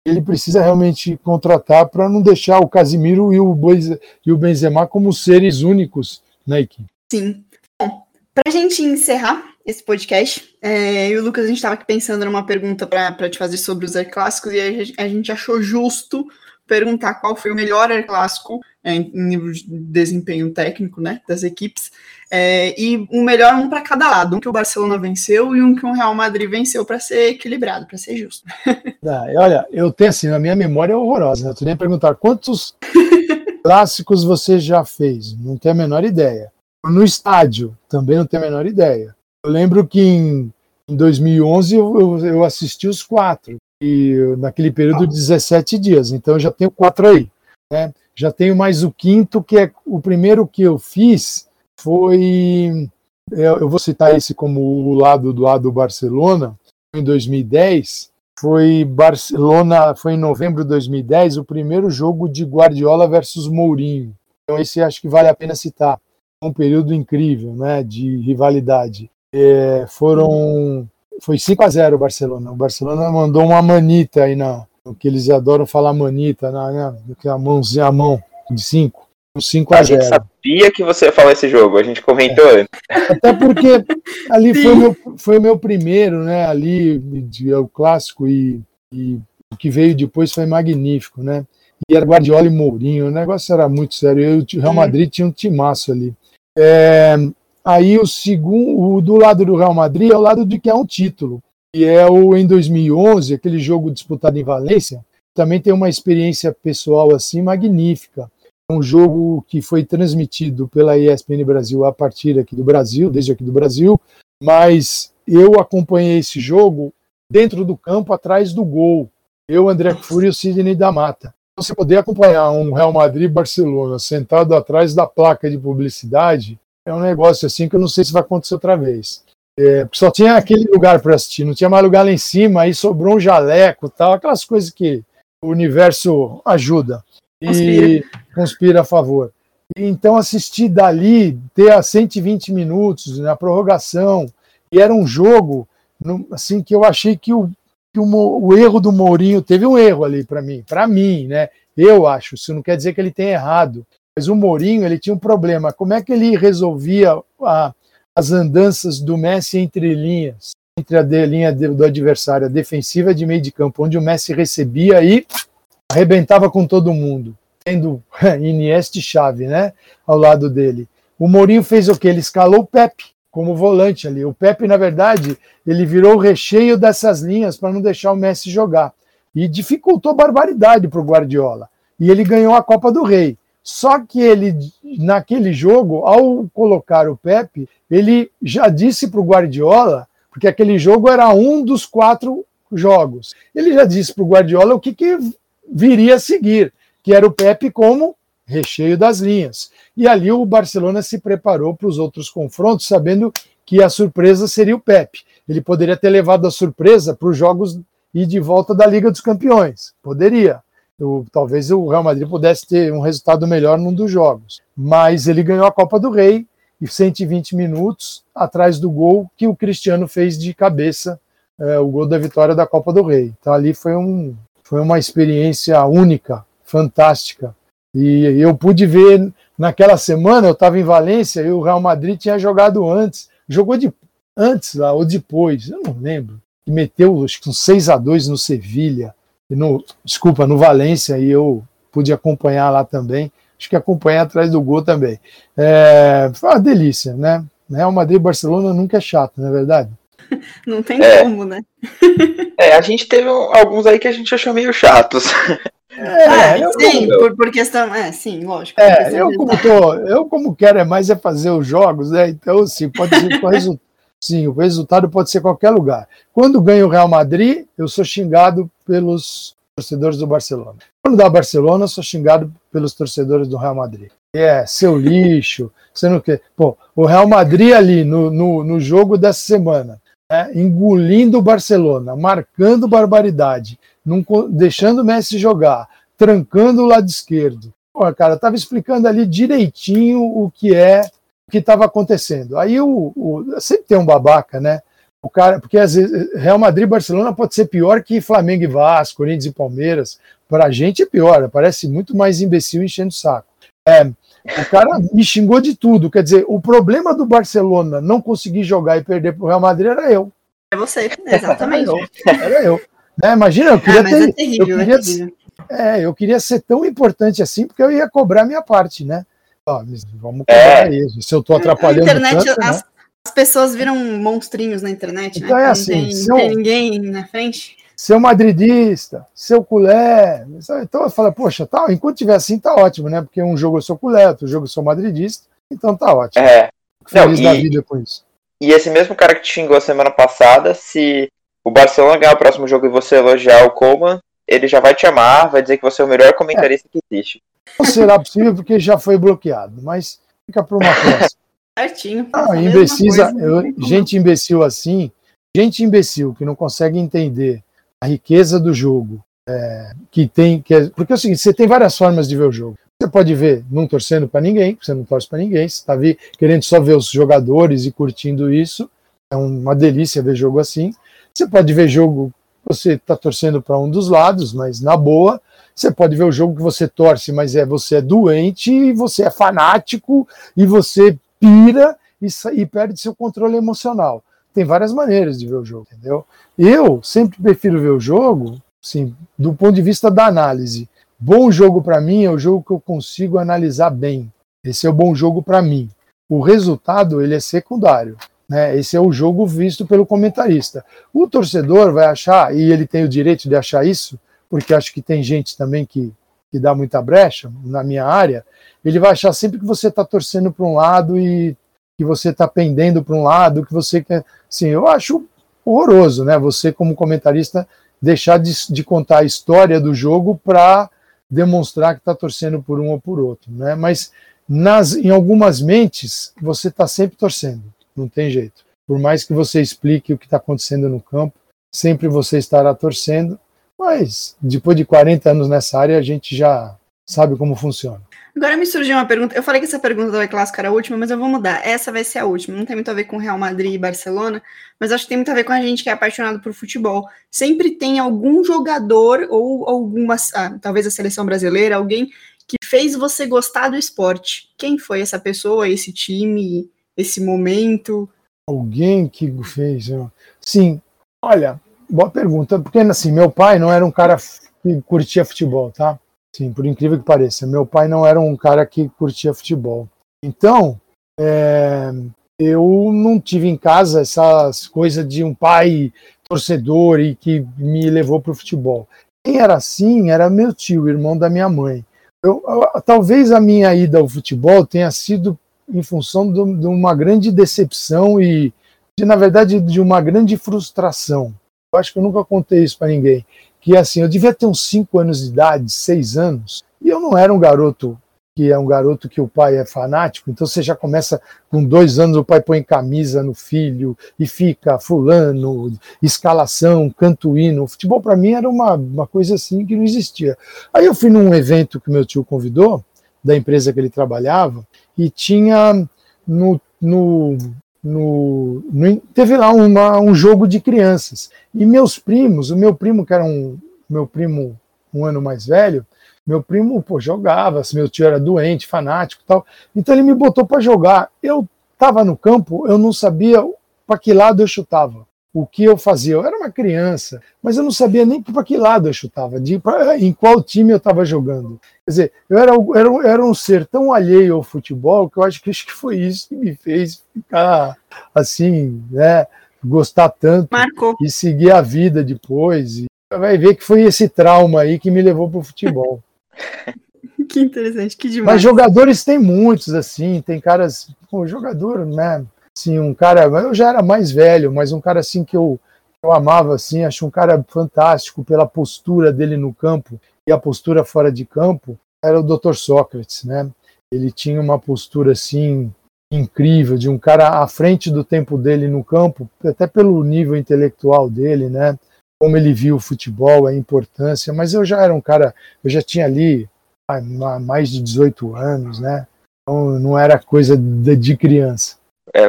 Ele precisa realmente contratar para não deixar o Casimiro e o, Benzema como seres únicos na equipe. Sim. Bom, para a gente encerrar esse podcast, é, eu e o Lucas, a gente estava aqui pensando numa pergunta para te fazer sobre os clássicos e a gente achou justo perguntar qual foi o melhor Clássico é, em nível de desempenho técnico né, das equipes, é, e um melhor um para cada lado, um que o Barcelona venceu e um que o Real Madrid venceu para ser equilibrado, para ser justo. Ah, olha, eu tenho assim, a minha memória é horrorosa, né? Tu nem perguntar quantos clássicos você já fez, não tenho a menor ideia. No estádio, também não tenho a menor ideia. Eu lembro que em, em 2011 eu, eu, eu assisti os quatro e naquele período de 17 dias. Então eu já tenho quatro aí. Né? Já tenho mais o quinto, que é o primeiro que eu fiz foi. Eu vou citar esse como o lado do lado do Barcelona, em 2010. Foi Barcelona, foi em novembro de 2010, o primeiro jogo de Guardiola versus Mourinho. Então, esse acho que vale a pena citar. Um período incrível né, de rivalidade. É, foram foi 5 a 0 o Barcelona. O Barcelona mandou uma manita aí na. O que eles adoram falar manita, na, na, a mãozinha, a mão de 5. 5 a 0. A gente sabia que você ia falar esse jogo, a gente comentou é. antes. Até porque ali foi o, meu, foi meu primeiro, né? Ali, de, é o clássico, e, e o que veio depois foi magnífico, né? E era Guardiola e Mourinho, o negócio era muito sério. Eu, o Real Madrid tinha um timaço ali. É, Aí o segundo, o do lado do Real Madrid é o lado de que é um título, e é o em 2011, aquele jogo disputado em Valência, também tem uma experiência pessoal assim magnífica. É um jogo que foi transmitido pela ESPN Brasil a partir aqui do Brasil, desde aqui do Brasil, mas eu acompanhei esse jogo dentro do campo, atrás do gol. Eu, André Fúrio e o Sidney da Mata. Você poder acompanhar um Real Madrid-Barcelona sentado atrás da placa de publicidade é um negócio assim que eu não sei se vai acontecer outra vez. É, só tinha aquele lugar para assistir, não tinha mais lugar lá em cima, aí sobrou um jaleco tal, aquelas coisas que o universo ajuda e conspira a favor. Então assistir dali, ter a 120 minutos na prorrogação, e era um jogo assim que eu achei que o, que o, o erro do Mourinho teve um erro ali para mim, para mim, né? Eu acho, isso não quer dizer que ele tenha errado, mas o Mourinho ele tinha um problema. Como é que ele resolvia a, as andanças do Messi entre linhas, entre a de, linha de, do adversário, a defensiva de meio de campo, onde o Messi recebia e arrebentava com todo mundo, tendo Iniesta e Chave, né, ao lado dele. O Mourinho fez o que? Ele escalou o Pepe como volante ali. O Pepe, na verdade, ele virou o recheio dessas linhas para não deixar o Messi jogar. E dificultou barbaridade para o Guardiola. E ele ganhou a Copa do Rei. Só que ele, naquele jogo, ao colocar o Pepe, ele já disse para o Guardiola, porque aquele jogo era um dos quatro jogos, ele já disse para o Guardiola o que, que viria a seguir, que era o Pepe como recheio das linhas. E ali o Barcelona se preparou para os outros confrontos, sabendo que a surpresa seria o Pepe. Ele poderia ter levado a surpresa para os jogos e de volta da Liga dos Campeões. Poderia talvez o Real Madrid pudesse ter um resultado melhor num dos jogos. Mas ele ganhou a Copa do Rei e 120 minutos atrás do gol que o Cristiano fez de cabeça, é, o gol da vitória da Copa do Rei. Então ali foi, um, foi uma experiência única, fantástica. E eu pude ver naquela semana, eu estava em Valência e o Real Madrid tinha jogado antes, jogou de antes lá ou depois, eu não lembro. E meteu acho que uns 6 a 2 no Sevilha, e no, desculpa, no Valência, e eu pude acompanhar lá também. Acho que acompanhar atrás do gol também. É, foi uma delícia, né? Real Madrid e Barcelona nunca é chato, não é verdade? Não tem é. como, né? É, a gente teve alguns aí que a gente achou meio chatos. É, é sim, por, por, questão. É, sim, lógico. É, eu como, tô, eu como quero é mais é fazer os jogos, né? Então, sim, pode ser o resultado. Sim, o resultado pode ser qualquer lugar. Quando ganha o Real Madrid, eu sou xingado pelos torcedores do Barcelona. Quando dá Barcelona, eu sou xingado pelos torcedores do Real Madrid. É, seu lixo, você não quer. Pô, o Real Madrid ali no, no, no jogo dessa semana, né, engolindo o Barcelona, marcando barbaridade, não, deixando o Messi jogar, trancando o lado esquerdo. Pô, cara, tava explicando ali direitinho o que é o que estava acontecendo. Aí o, o, sempre tem um babaca, né? O cara, porque às vezes Real Madrid e Barcelona pode ser pior que Flamengo e Vasco, Corinthians e Palmeiras. Para a gente é pior, parece muito mais imbecil enchendo o saco. É, o cara me xingou de tudo. Quer dizer, o problema do Barcelona não conseguir jogar e perder para o Real Madrid era eu. É você, exatamente. era eu. Era eu. Né, imagina, eu queria ah, ter. É terrível, eu queria, é, é, eu queria ser tão importante assim, porque eu ia cobrar minha parte, né? Ó, vamos cobrar é. isso. Se eu estou atrapalhando. A internet, tanto, as, né? as, pessoas viram monstrinhos na internet, né? então né? É assim, não tem, não tem ninguém na frente seu madridista, seu culé. Então eu falo, poxa, tá, enquanto tiver assim, tá ótimo, né? Porque um jogo eu sou culé, outro jogo eu sou madridista, então tá ótimo. É. Feliz não, e, da vida com isso. E esse mesmo cara que te xingou a semana passada, se o Barcelona ganhar o próximo jogo e você elogiar o Coman, ele já vai te amar, vai dizer que você é o melhor comentarista é. que existe. Não será possível porque já foi bloqueado, mas fica para uma próxima. Certinho. Ah, imbecisa, eu, gente imbecil assim, gente imbecil que não consegue entender a riqueza do jogo, é, que tem. Que é, porque é o seguinte: você tem várias formas de ver o jogo. Você pode ver não torcendo para ninguém, você não torce para ninguém, você está querendo só ver os jogadores e curtindo isso. É uma delícia ver jogo assim. Você pode ver jogo você está torcendo para um dos lados, mas na boa. Você pode ver o jogo que você torce, mas é você é doente e você é fanático e você pira e, e perde seu controle emocional tem várias maneiras de ver o jogo, entendeu? Eu sempre prefiro ver o jogo, sim, do ponto de vista da análise. Bom jogo para mim é o jogo que eu consigo analisar bem. Esse é o bom jogo para mim. O resultado ele é secundário. Né? Esse é o jogo visto pelo comentarista. O torcedor vai achar, e ele tem o direito de achar isso, porque acho que tem gente também que, que dá muita brecha na minha área, ele vai achar sempre que você está torcendo para um lado e que você está pendendo para um lado, que você quer. Sim, eu acho horroroso, né? Você, como comentarista, deixar de, de contar a história do jogo para demonstrar que está torcendo por um ou por outro, né? Mas nas, em algumas mentes, você está sempre torcendo, não tem jeito. Por mais que você explique o que está acontecendo no campo, sempre você estará torcendo, mas depois de 40 anos nessa área, a gente já sabe como funciona. Agora me surgiu uma pergunta. Eu falei que essa pergunta da clássica era a última, mas eu vou mudar. Essa vai ser a última. Não tem muito a ver com Real Madrid e Barcelona, mas acho que tem muito a ver com a gente que é apaixonado por futebol. Sempre tem algum jogador ou alguma, ah, talvez a seleção brasileira, alguém que fez você gostar do esporte. Quem foi essa pessoa, esse time, esse momento? Alguém que fez. Sim, olha, boa pergunta, porque assim, meu pai não era um cara que curtia futebol, tá? Sim, por incrível que pareça. Meu pai não era um cara que curtia futebol. Então, é, eu não tive em casa essas coisas de um pai torcedor e que me levou para o futebol. Quem era assim era meu tio, irmão da minha mãe. Eu, eu, talvez a minha ida ao futebol tenha sido em função de, uma grande decepção e, de, na verdade, de uma grande frustração. Eu acho que eu nunca contei isso para ninguém que assim, eu devia ter uns 5 anos de idade, 6 anos, e eu não era um garoto que é um garoto que o pai é fanático, então você já começa com dois anos, o pai põe camisa no filho e fica fulano, escalação, canto hino. O futebol para mim era uma, uma coisa assim que não existia. Aí eu fui num evento que meu tio convidou, da empresa que ele trabalhava, e tinha no, no, no, no, teve lá uma, um jogo de crianças. E meus primos, o meu primo, que era um meu primo um ano mais velho, Meu primo, pô, jogava, meu tio era doente, fanático tal. Então ele me botou para jogar. Eu estava no campo, eu não sabia para que lado eu chutava. O que eu fazia? Eu era uma criança, mas eu não sabia nem para que lado eu chutava, de, pra, em qual time eu estava jogando. Quer dizer, eu era, era, era um ser tão alheio ao futebol que eu acho que, acho que foi isso que me fez ficar assim, né? Gostar tanto Marcou. e seguir a vida depois. E vai ver que foi esse trauma aí que me levou para o futebol. que interessante, que demais. Mas jogadores tem muitos, assim, tem caras. Pô, jogador, né? Assim, um cara. Eu já era mais velho, mas um cara assim que eu, eu amava, assim, acho um cara fantástico pela postura dele no campo e a postura fora de campo, era o Dr. Sócrates, né? Ele tinha uma postura assim incrível de um cara à frente do tempo dele no campo, até pelo nível intelectual dele, né? Como ele viu o futebol, a importância, mas eu já era um cara, eu já tinha ali mais de 18 anos, né? Então não era coisa de criança. É,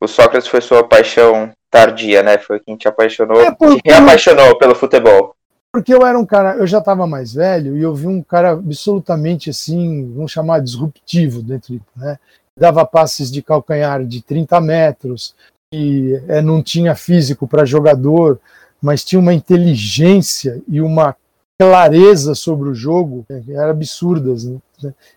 o Sócrates foi sua paixão tardia, né? Foi quem te apaixonou, é, por, te reapaixonou pelo futebol. Porque eu era um cara, eu já estava mais velho e eu vi um cara absolutamente assim, vamos chamar disruptivo dentro, né? Dava passes de calcanhar de 30 metros e é, não tinha físico para jogador, mas tinha uma inteligência e uma clareza sobre o jogo que era absurdas. Né?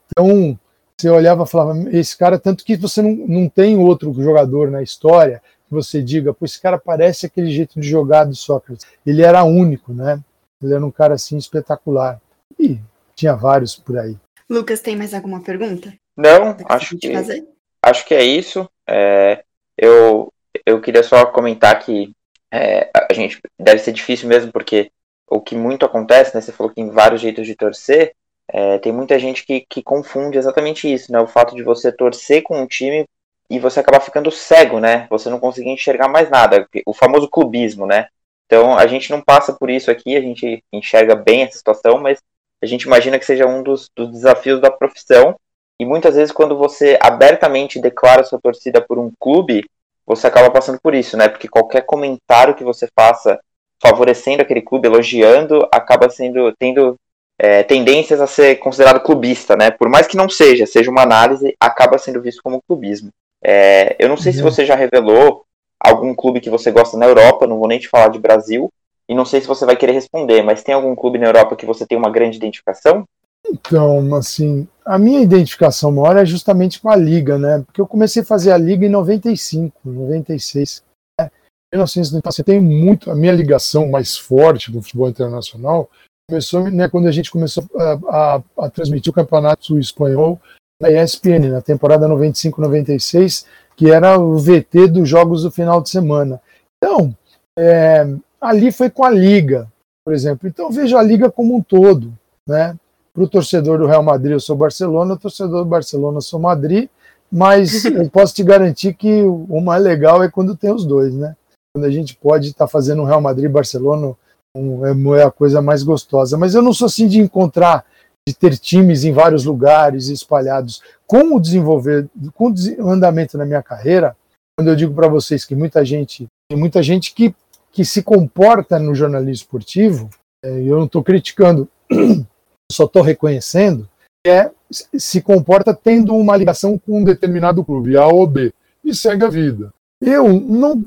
Então, você olhava e falava, esse cara, tanto que você não, não tem outro jogador na história que você diga, pô, esse cara parece aquele jeito de jogar do Sócrates. Ele era único, né? Ele era um cara assim espetacular. E tinha vários por aí. Lucas, tem mais alguma pergunta? Não, acho que, fazer? acho que é isso. É, eu, eu queria só comentar que é, a gente deve ser difícil mesmo, porque o que muito acontece, né? Você falou que tem vários jeitos de torcer. É, tem muita gente que, que confunde exatamente isso, né? O fato de você torcer com um time e você acabar ficando cego, né? Você não conseguir enxergar mais nada. O famoso clubismo, né? Então a gente não passa por isso aqui, a gente enxerga bem essa situação, mas a gente imagina que seja um dos, dos desafios da profissão. E muitas vezes, quando você abertamente declara sua torcida por um clube, você acaba passando por isso, né? Porque qualquer comentário que você faça favorecendo aquele clube, elogiando, acaba sendo tendo é, tendências a ser considerado clubista, né? Por mais que não seja, seja uma análise, acaba sendo visto como clubismo. É, eu não sei uhum. se você já revelou algum clube que você gosta na Europa, não vou nem te falar de Brasil, e não sei se você vai querer responder, mas tem algum clube na Europa que você tem uma grande identificação? Então, assim, a minha identificação maior é justamente com a Liga, né? Porque eu comecei a fazer a Liga em 95, 96. Né? 1990, você tem muito, a minha ligação mais forte com o futebol internacional começou né, quando a gente começou a, a, a transmitir o campeonato espanhol na ESPN, na temporada 95-96, que era o VT dos jogos do final de semana. Então, é, ali foi com a Liga, por exemplo. Então, vejo a Liga como um todo. Né? Para o torcedor do Real Madrid, eu sou Barcelona, o torcedor do Barcelona, eu sou Madrid, mas eu posso te garantir que o mais legal é quando tem os dois, né? Quando a gente pode estar tá fazendo um Real Madrid Barcelona é, é a coisa mais gostosa. Mas eu não sou assim de encontrar, de ter times em vários lugares espalhados. Com o desenvolver, com o andamento na minha carreira, quando eu digo para vocês que muita gente, tem muita gente que, que se comporta no jornalismo esportivo, é, eu não estou criticando, só estou reconhecendo, é se comporta tendo uma ligação com um determinado clube, A ou B, e segue a vida. Eu não,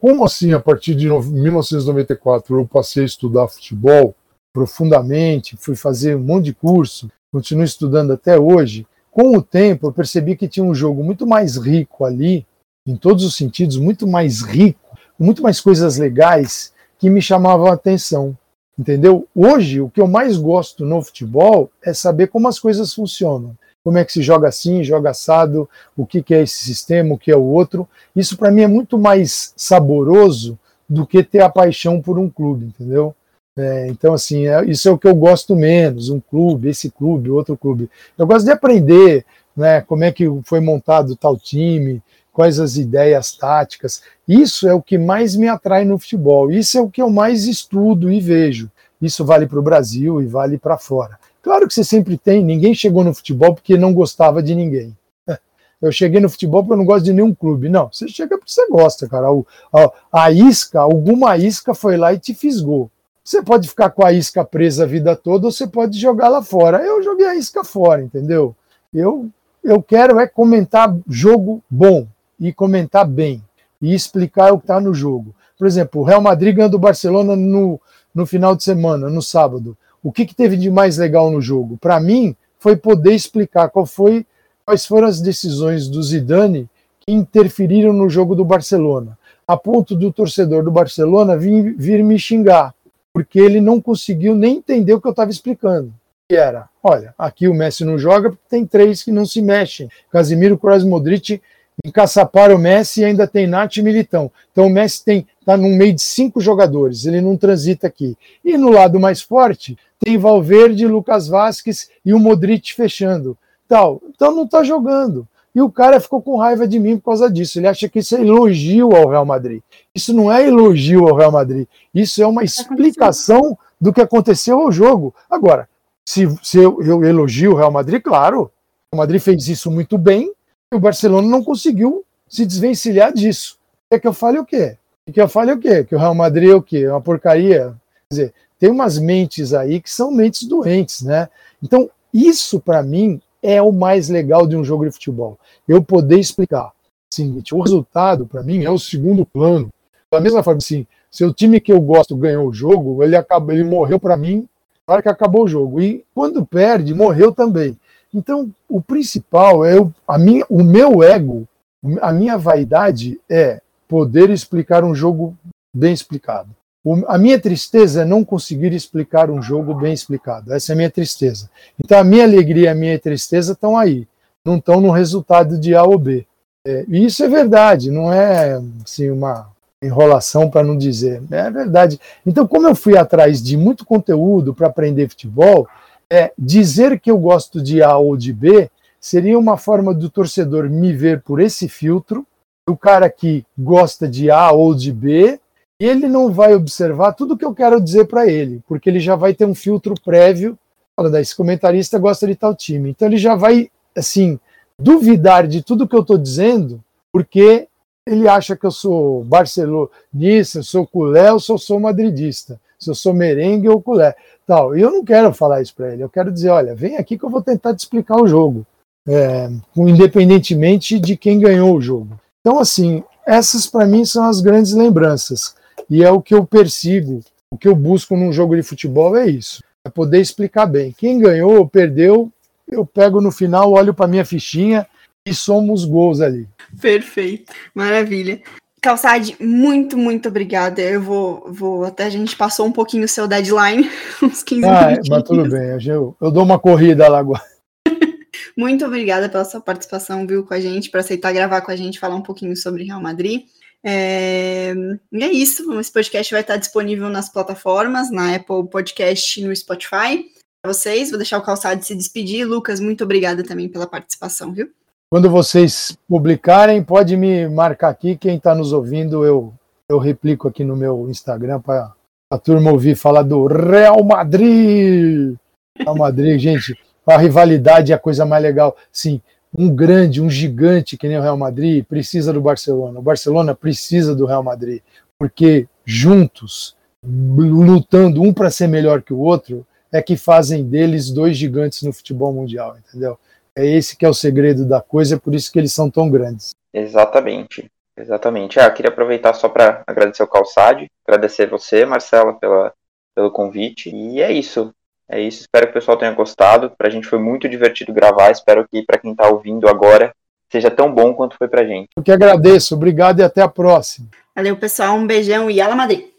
como assim, a partir de 1994, eu passei a estudar futebol profundamente, fui fazer um monte de curso, continuo estudando até hoje. Com o tempo, eu percebi que tinha um jogo muito mais rico ali, em todos os sentidos, muito mais rico, muito mais coisas legais que me chamavam a atenção. Entendeu? Hoje, o que eu mais gosto no futebol é saber como as coisas funcionam como é que se joga assim, joga assado, o que, que é esse sistema, o que é o outro. Isso para mim é muito mais saboroso do que ter a paixão por um clube, entendeu? É, então, assim, é, isso é o que eu gosto menos, um clube, esse clube, outro clube. Eu gosto de aprender né, como é que foi montado tal time, quais as ideias táticas. Isso é o que mais me atrai no futebol, isso é o que eu mais estudo e vejo. Isso vale para o Brasil e vale para fora. Claro que você sempre tem, ninguém chegou no futebol porque não gostava de ninguém. Eu cheguei no futebol porque eu não gosto de nenhum clube. Não, você chega porque você gosta, cara. A, isca, alguma isca foi lá e te fisgou. Você pode ficar com a isca presa a vida toda ou você pode jogar lá fora. Eu joguei a isca fora, entendeu? Eu, eu quero é comentar jogo bom e comentar bem e explicar o que está no jogo. Por exemplo, o Real Madrid ganhou do Barcelona no, no final de semana, no sábado. O que, que teve de mais legal no jogo? Para mim, foi poder explicar qual foi, quais foram as decisões do Zidane que interferiram no jogo do Barcelona, a ponto do torcedor do Barcelona vir, vir me xingar porque ele não conseguiu nem entender o que eu estava explicando. Que era, olha, aqui o Messi não joga porque tem três que não se mexem. Casimiro, Kroos, Modric encaçaparam o Messi e ainda tem Nath e Militão. Então o Messi está no meio de cinco jogadores, ele não transita aqui. E no lado mais forte tem Valverde, Lucas Vasquez e o Modric fechando. Tal. Então não está jogando. E o cara ficou com raiva de mim por causa disso. Ele acha que isso é elogio ao Real Madrid. Isso não é elogio ao Real Madrid. Isso é uma explicação do que aconteceu ao jogo. Agora, se, se eu, eu elogio o Real Madrid, claro, o Real Madrid fez isso muito bem e o Barcelona não conseguiu se desvencilhar disso. Quer que eu fale o quê? Quer que eu fale o quê? Que o Real Madrid é o quê? É uma porcaria? Quer dizer, tem umas mentes aí que são mentes doentes, né? Então, isso para mim é o mais legal de um jogo de futebol. Eu poder explicar. Seguinte, o resultado, para mim, é o segundo plano. Da mesma forma, assim, se o time que eu gosto ganhou o jogo, ele, acaba, ele morreu para mim na hora que acabou o jogo. E quando perde, morreu também. Então, o principal é o, a minha, o meu ego, a minha vaidade é poder explicar um jogo bem explicado. A minha tristeza é não conseguir explicar um jogo bem explicado. Essa é a minha tristeza. Então a minha alegria e a minha tristeza estão aí, não estão no resultado de A ou B. É, e isso é verdade, não é assim, uma enrolação para não dizer. É verdade. Então, como eu fui atrás de muito conteúdo para aprender futebol, é, dizer que eu gosto de A ou de B seria uma forma do torcedor me ver por esse filtro, o cara que gosta de A ou de B ele não vai observar tudo que eu quero dizer para ele, porque ele já vai ter um filtro prévio. Fala, esse comentarista gosta de tal time. Então ele já vai, assim, duvidar de tudo que eu estou dizendo, porque ele acha que eu sou barcelonista, sou culé ou sou, sou madridista, se eu sou merengue ou culé. Tal. E eu não quero falar isso para ele. Eu quero dizer, olha, vem aqui que eu vou tentar te explicar o jogo, é, independentemente de quem ganhou o jogo. Então, assim, essas para mim são as grandes lembranças. E é o que eu persigo, o que eu busco num jogo de futebol é isso. É poder explicar bem. Quem ganhou ou perdeu, eu pego no final, olho para minha fichinha e somos gols ali. Perfeito, maravilha. Calçade, muito, muito obrigada. Eu vou, vou até a gente passou um pouquinho o seu deadline, uns 15 ah, minutos. Mas tudo bem, eu, eu dou uma corrida lá agora. muito obrigada pela sua participação, viu, com a gente, para aceitar gravar com a gente, falar um pouquinho sobre Real Madrid. É... E é isso. Esse podcast vai estar disponível nas plataformas, na Apple Podcast e no Spotify. Para vocês, vou deixar o calçado se despedir. Lucas, muito obrigada também pela participação, viu? Quando vocês publicarem, pode me marcar aqui. Quem está nos ouvindo, eu, eu replico aqui no meu Instagram para a turma ouvir falar do Real Madrid. Real Madrid, gente, a rivalidade é a coisa mais legal. Sim, um grande, um gigante que nem o Real Madrid precisa do Barcelona. O Barcelona precisa do Real Madrid, porque juntos, lutando um para ser melhor que o outro, é que fazem deles dois gigantes no futebol mundial, entendeu? É esse que é o segredo da coisa, é por isso que eles são tão grandes. Exatamente. Exatamente. Ah, queria aproveitar só para agradecer o Calçade, agradecer você, Marcela, pela, pelo convite. E é isso. É isso, espero que o pessoal tenha gostado. Pra gente foi muito divertido gravar. Espero que para quem tá ouvindo agora seja tão bom quanto foi pra gente. Eu que agradeço, obrigado e até a próxima. Valeu, pessoal. Um beijão e ala Madrid.